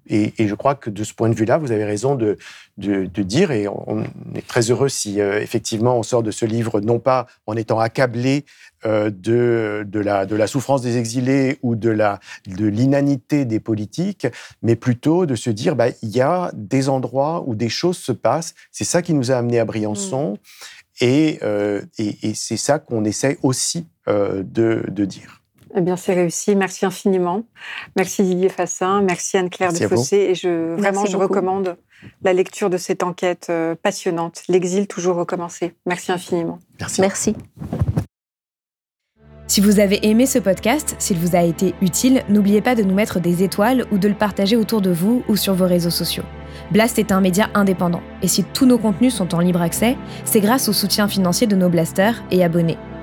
Speaker 6: Et, et je crois que de ce point de vue-là, vous avez raison de, de, de, dire, et on est très heureux si euh, effectivement on sort de ce livre non pas en étant accablé euh, de, de, la, de la souffrance des exilés ou de la de l'inanité des politiques, mais plutôt de se dire, bah, il y a des endroits où des choses se passent. C'est ça qui nous a amené à Briançon. Mmh. Et, euh, et, et c'est ça qu'on essaie aussi de, de dire.
Speaker 9: Eh bien, c'est réussi. Merci infiniment. Merci Didier Fassin. Merci Anne-Claire Defossé. Et je, vraiment, je recommande la lecture de cette enquête euh, passionnante. L'exil toujours recommencé. Merci infiniment.
Speaker 6: Merci.
Speaker 5: Merci.
Speaker 1: Si vous avez aimé ce podcast, s'il vous a été utile, n'oubliez pas de nous mettre des étoiles ou de le partager autour de vous ou sur vos réseaux sociaux. Blast est un média indépendant, et si tous nos contenus sont en libre accès, c'est grâce au soutien financier de nos blasters et abonnés.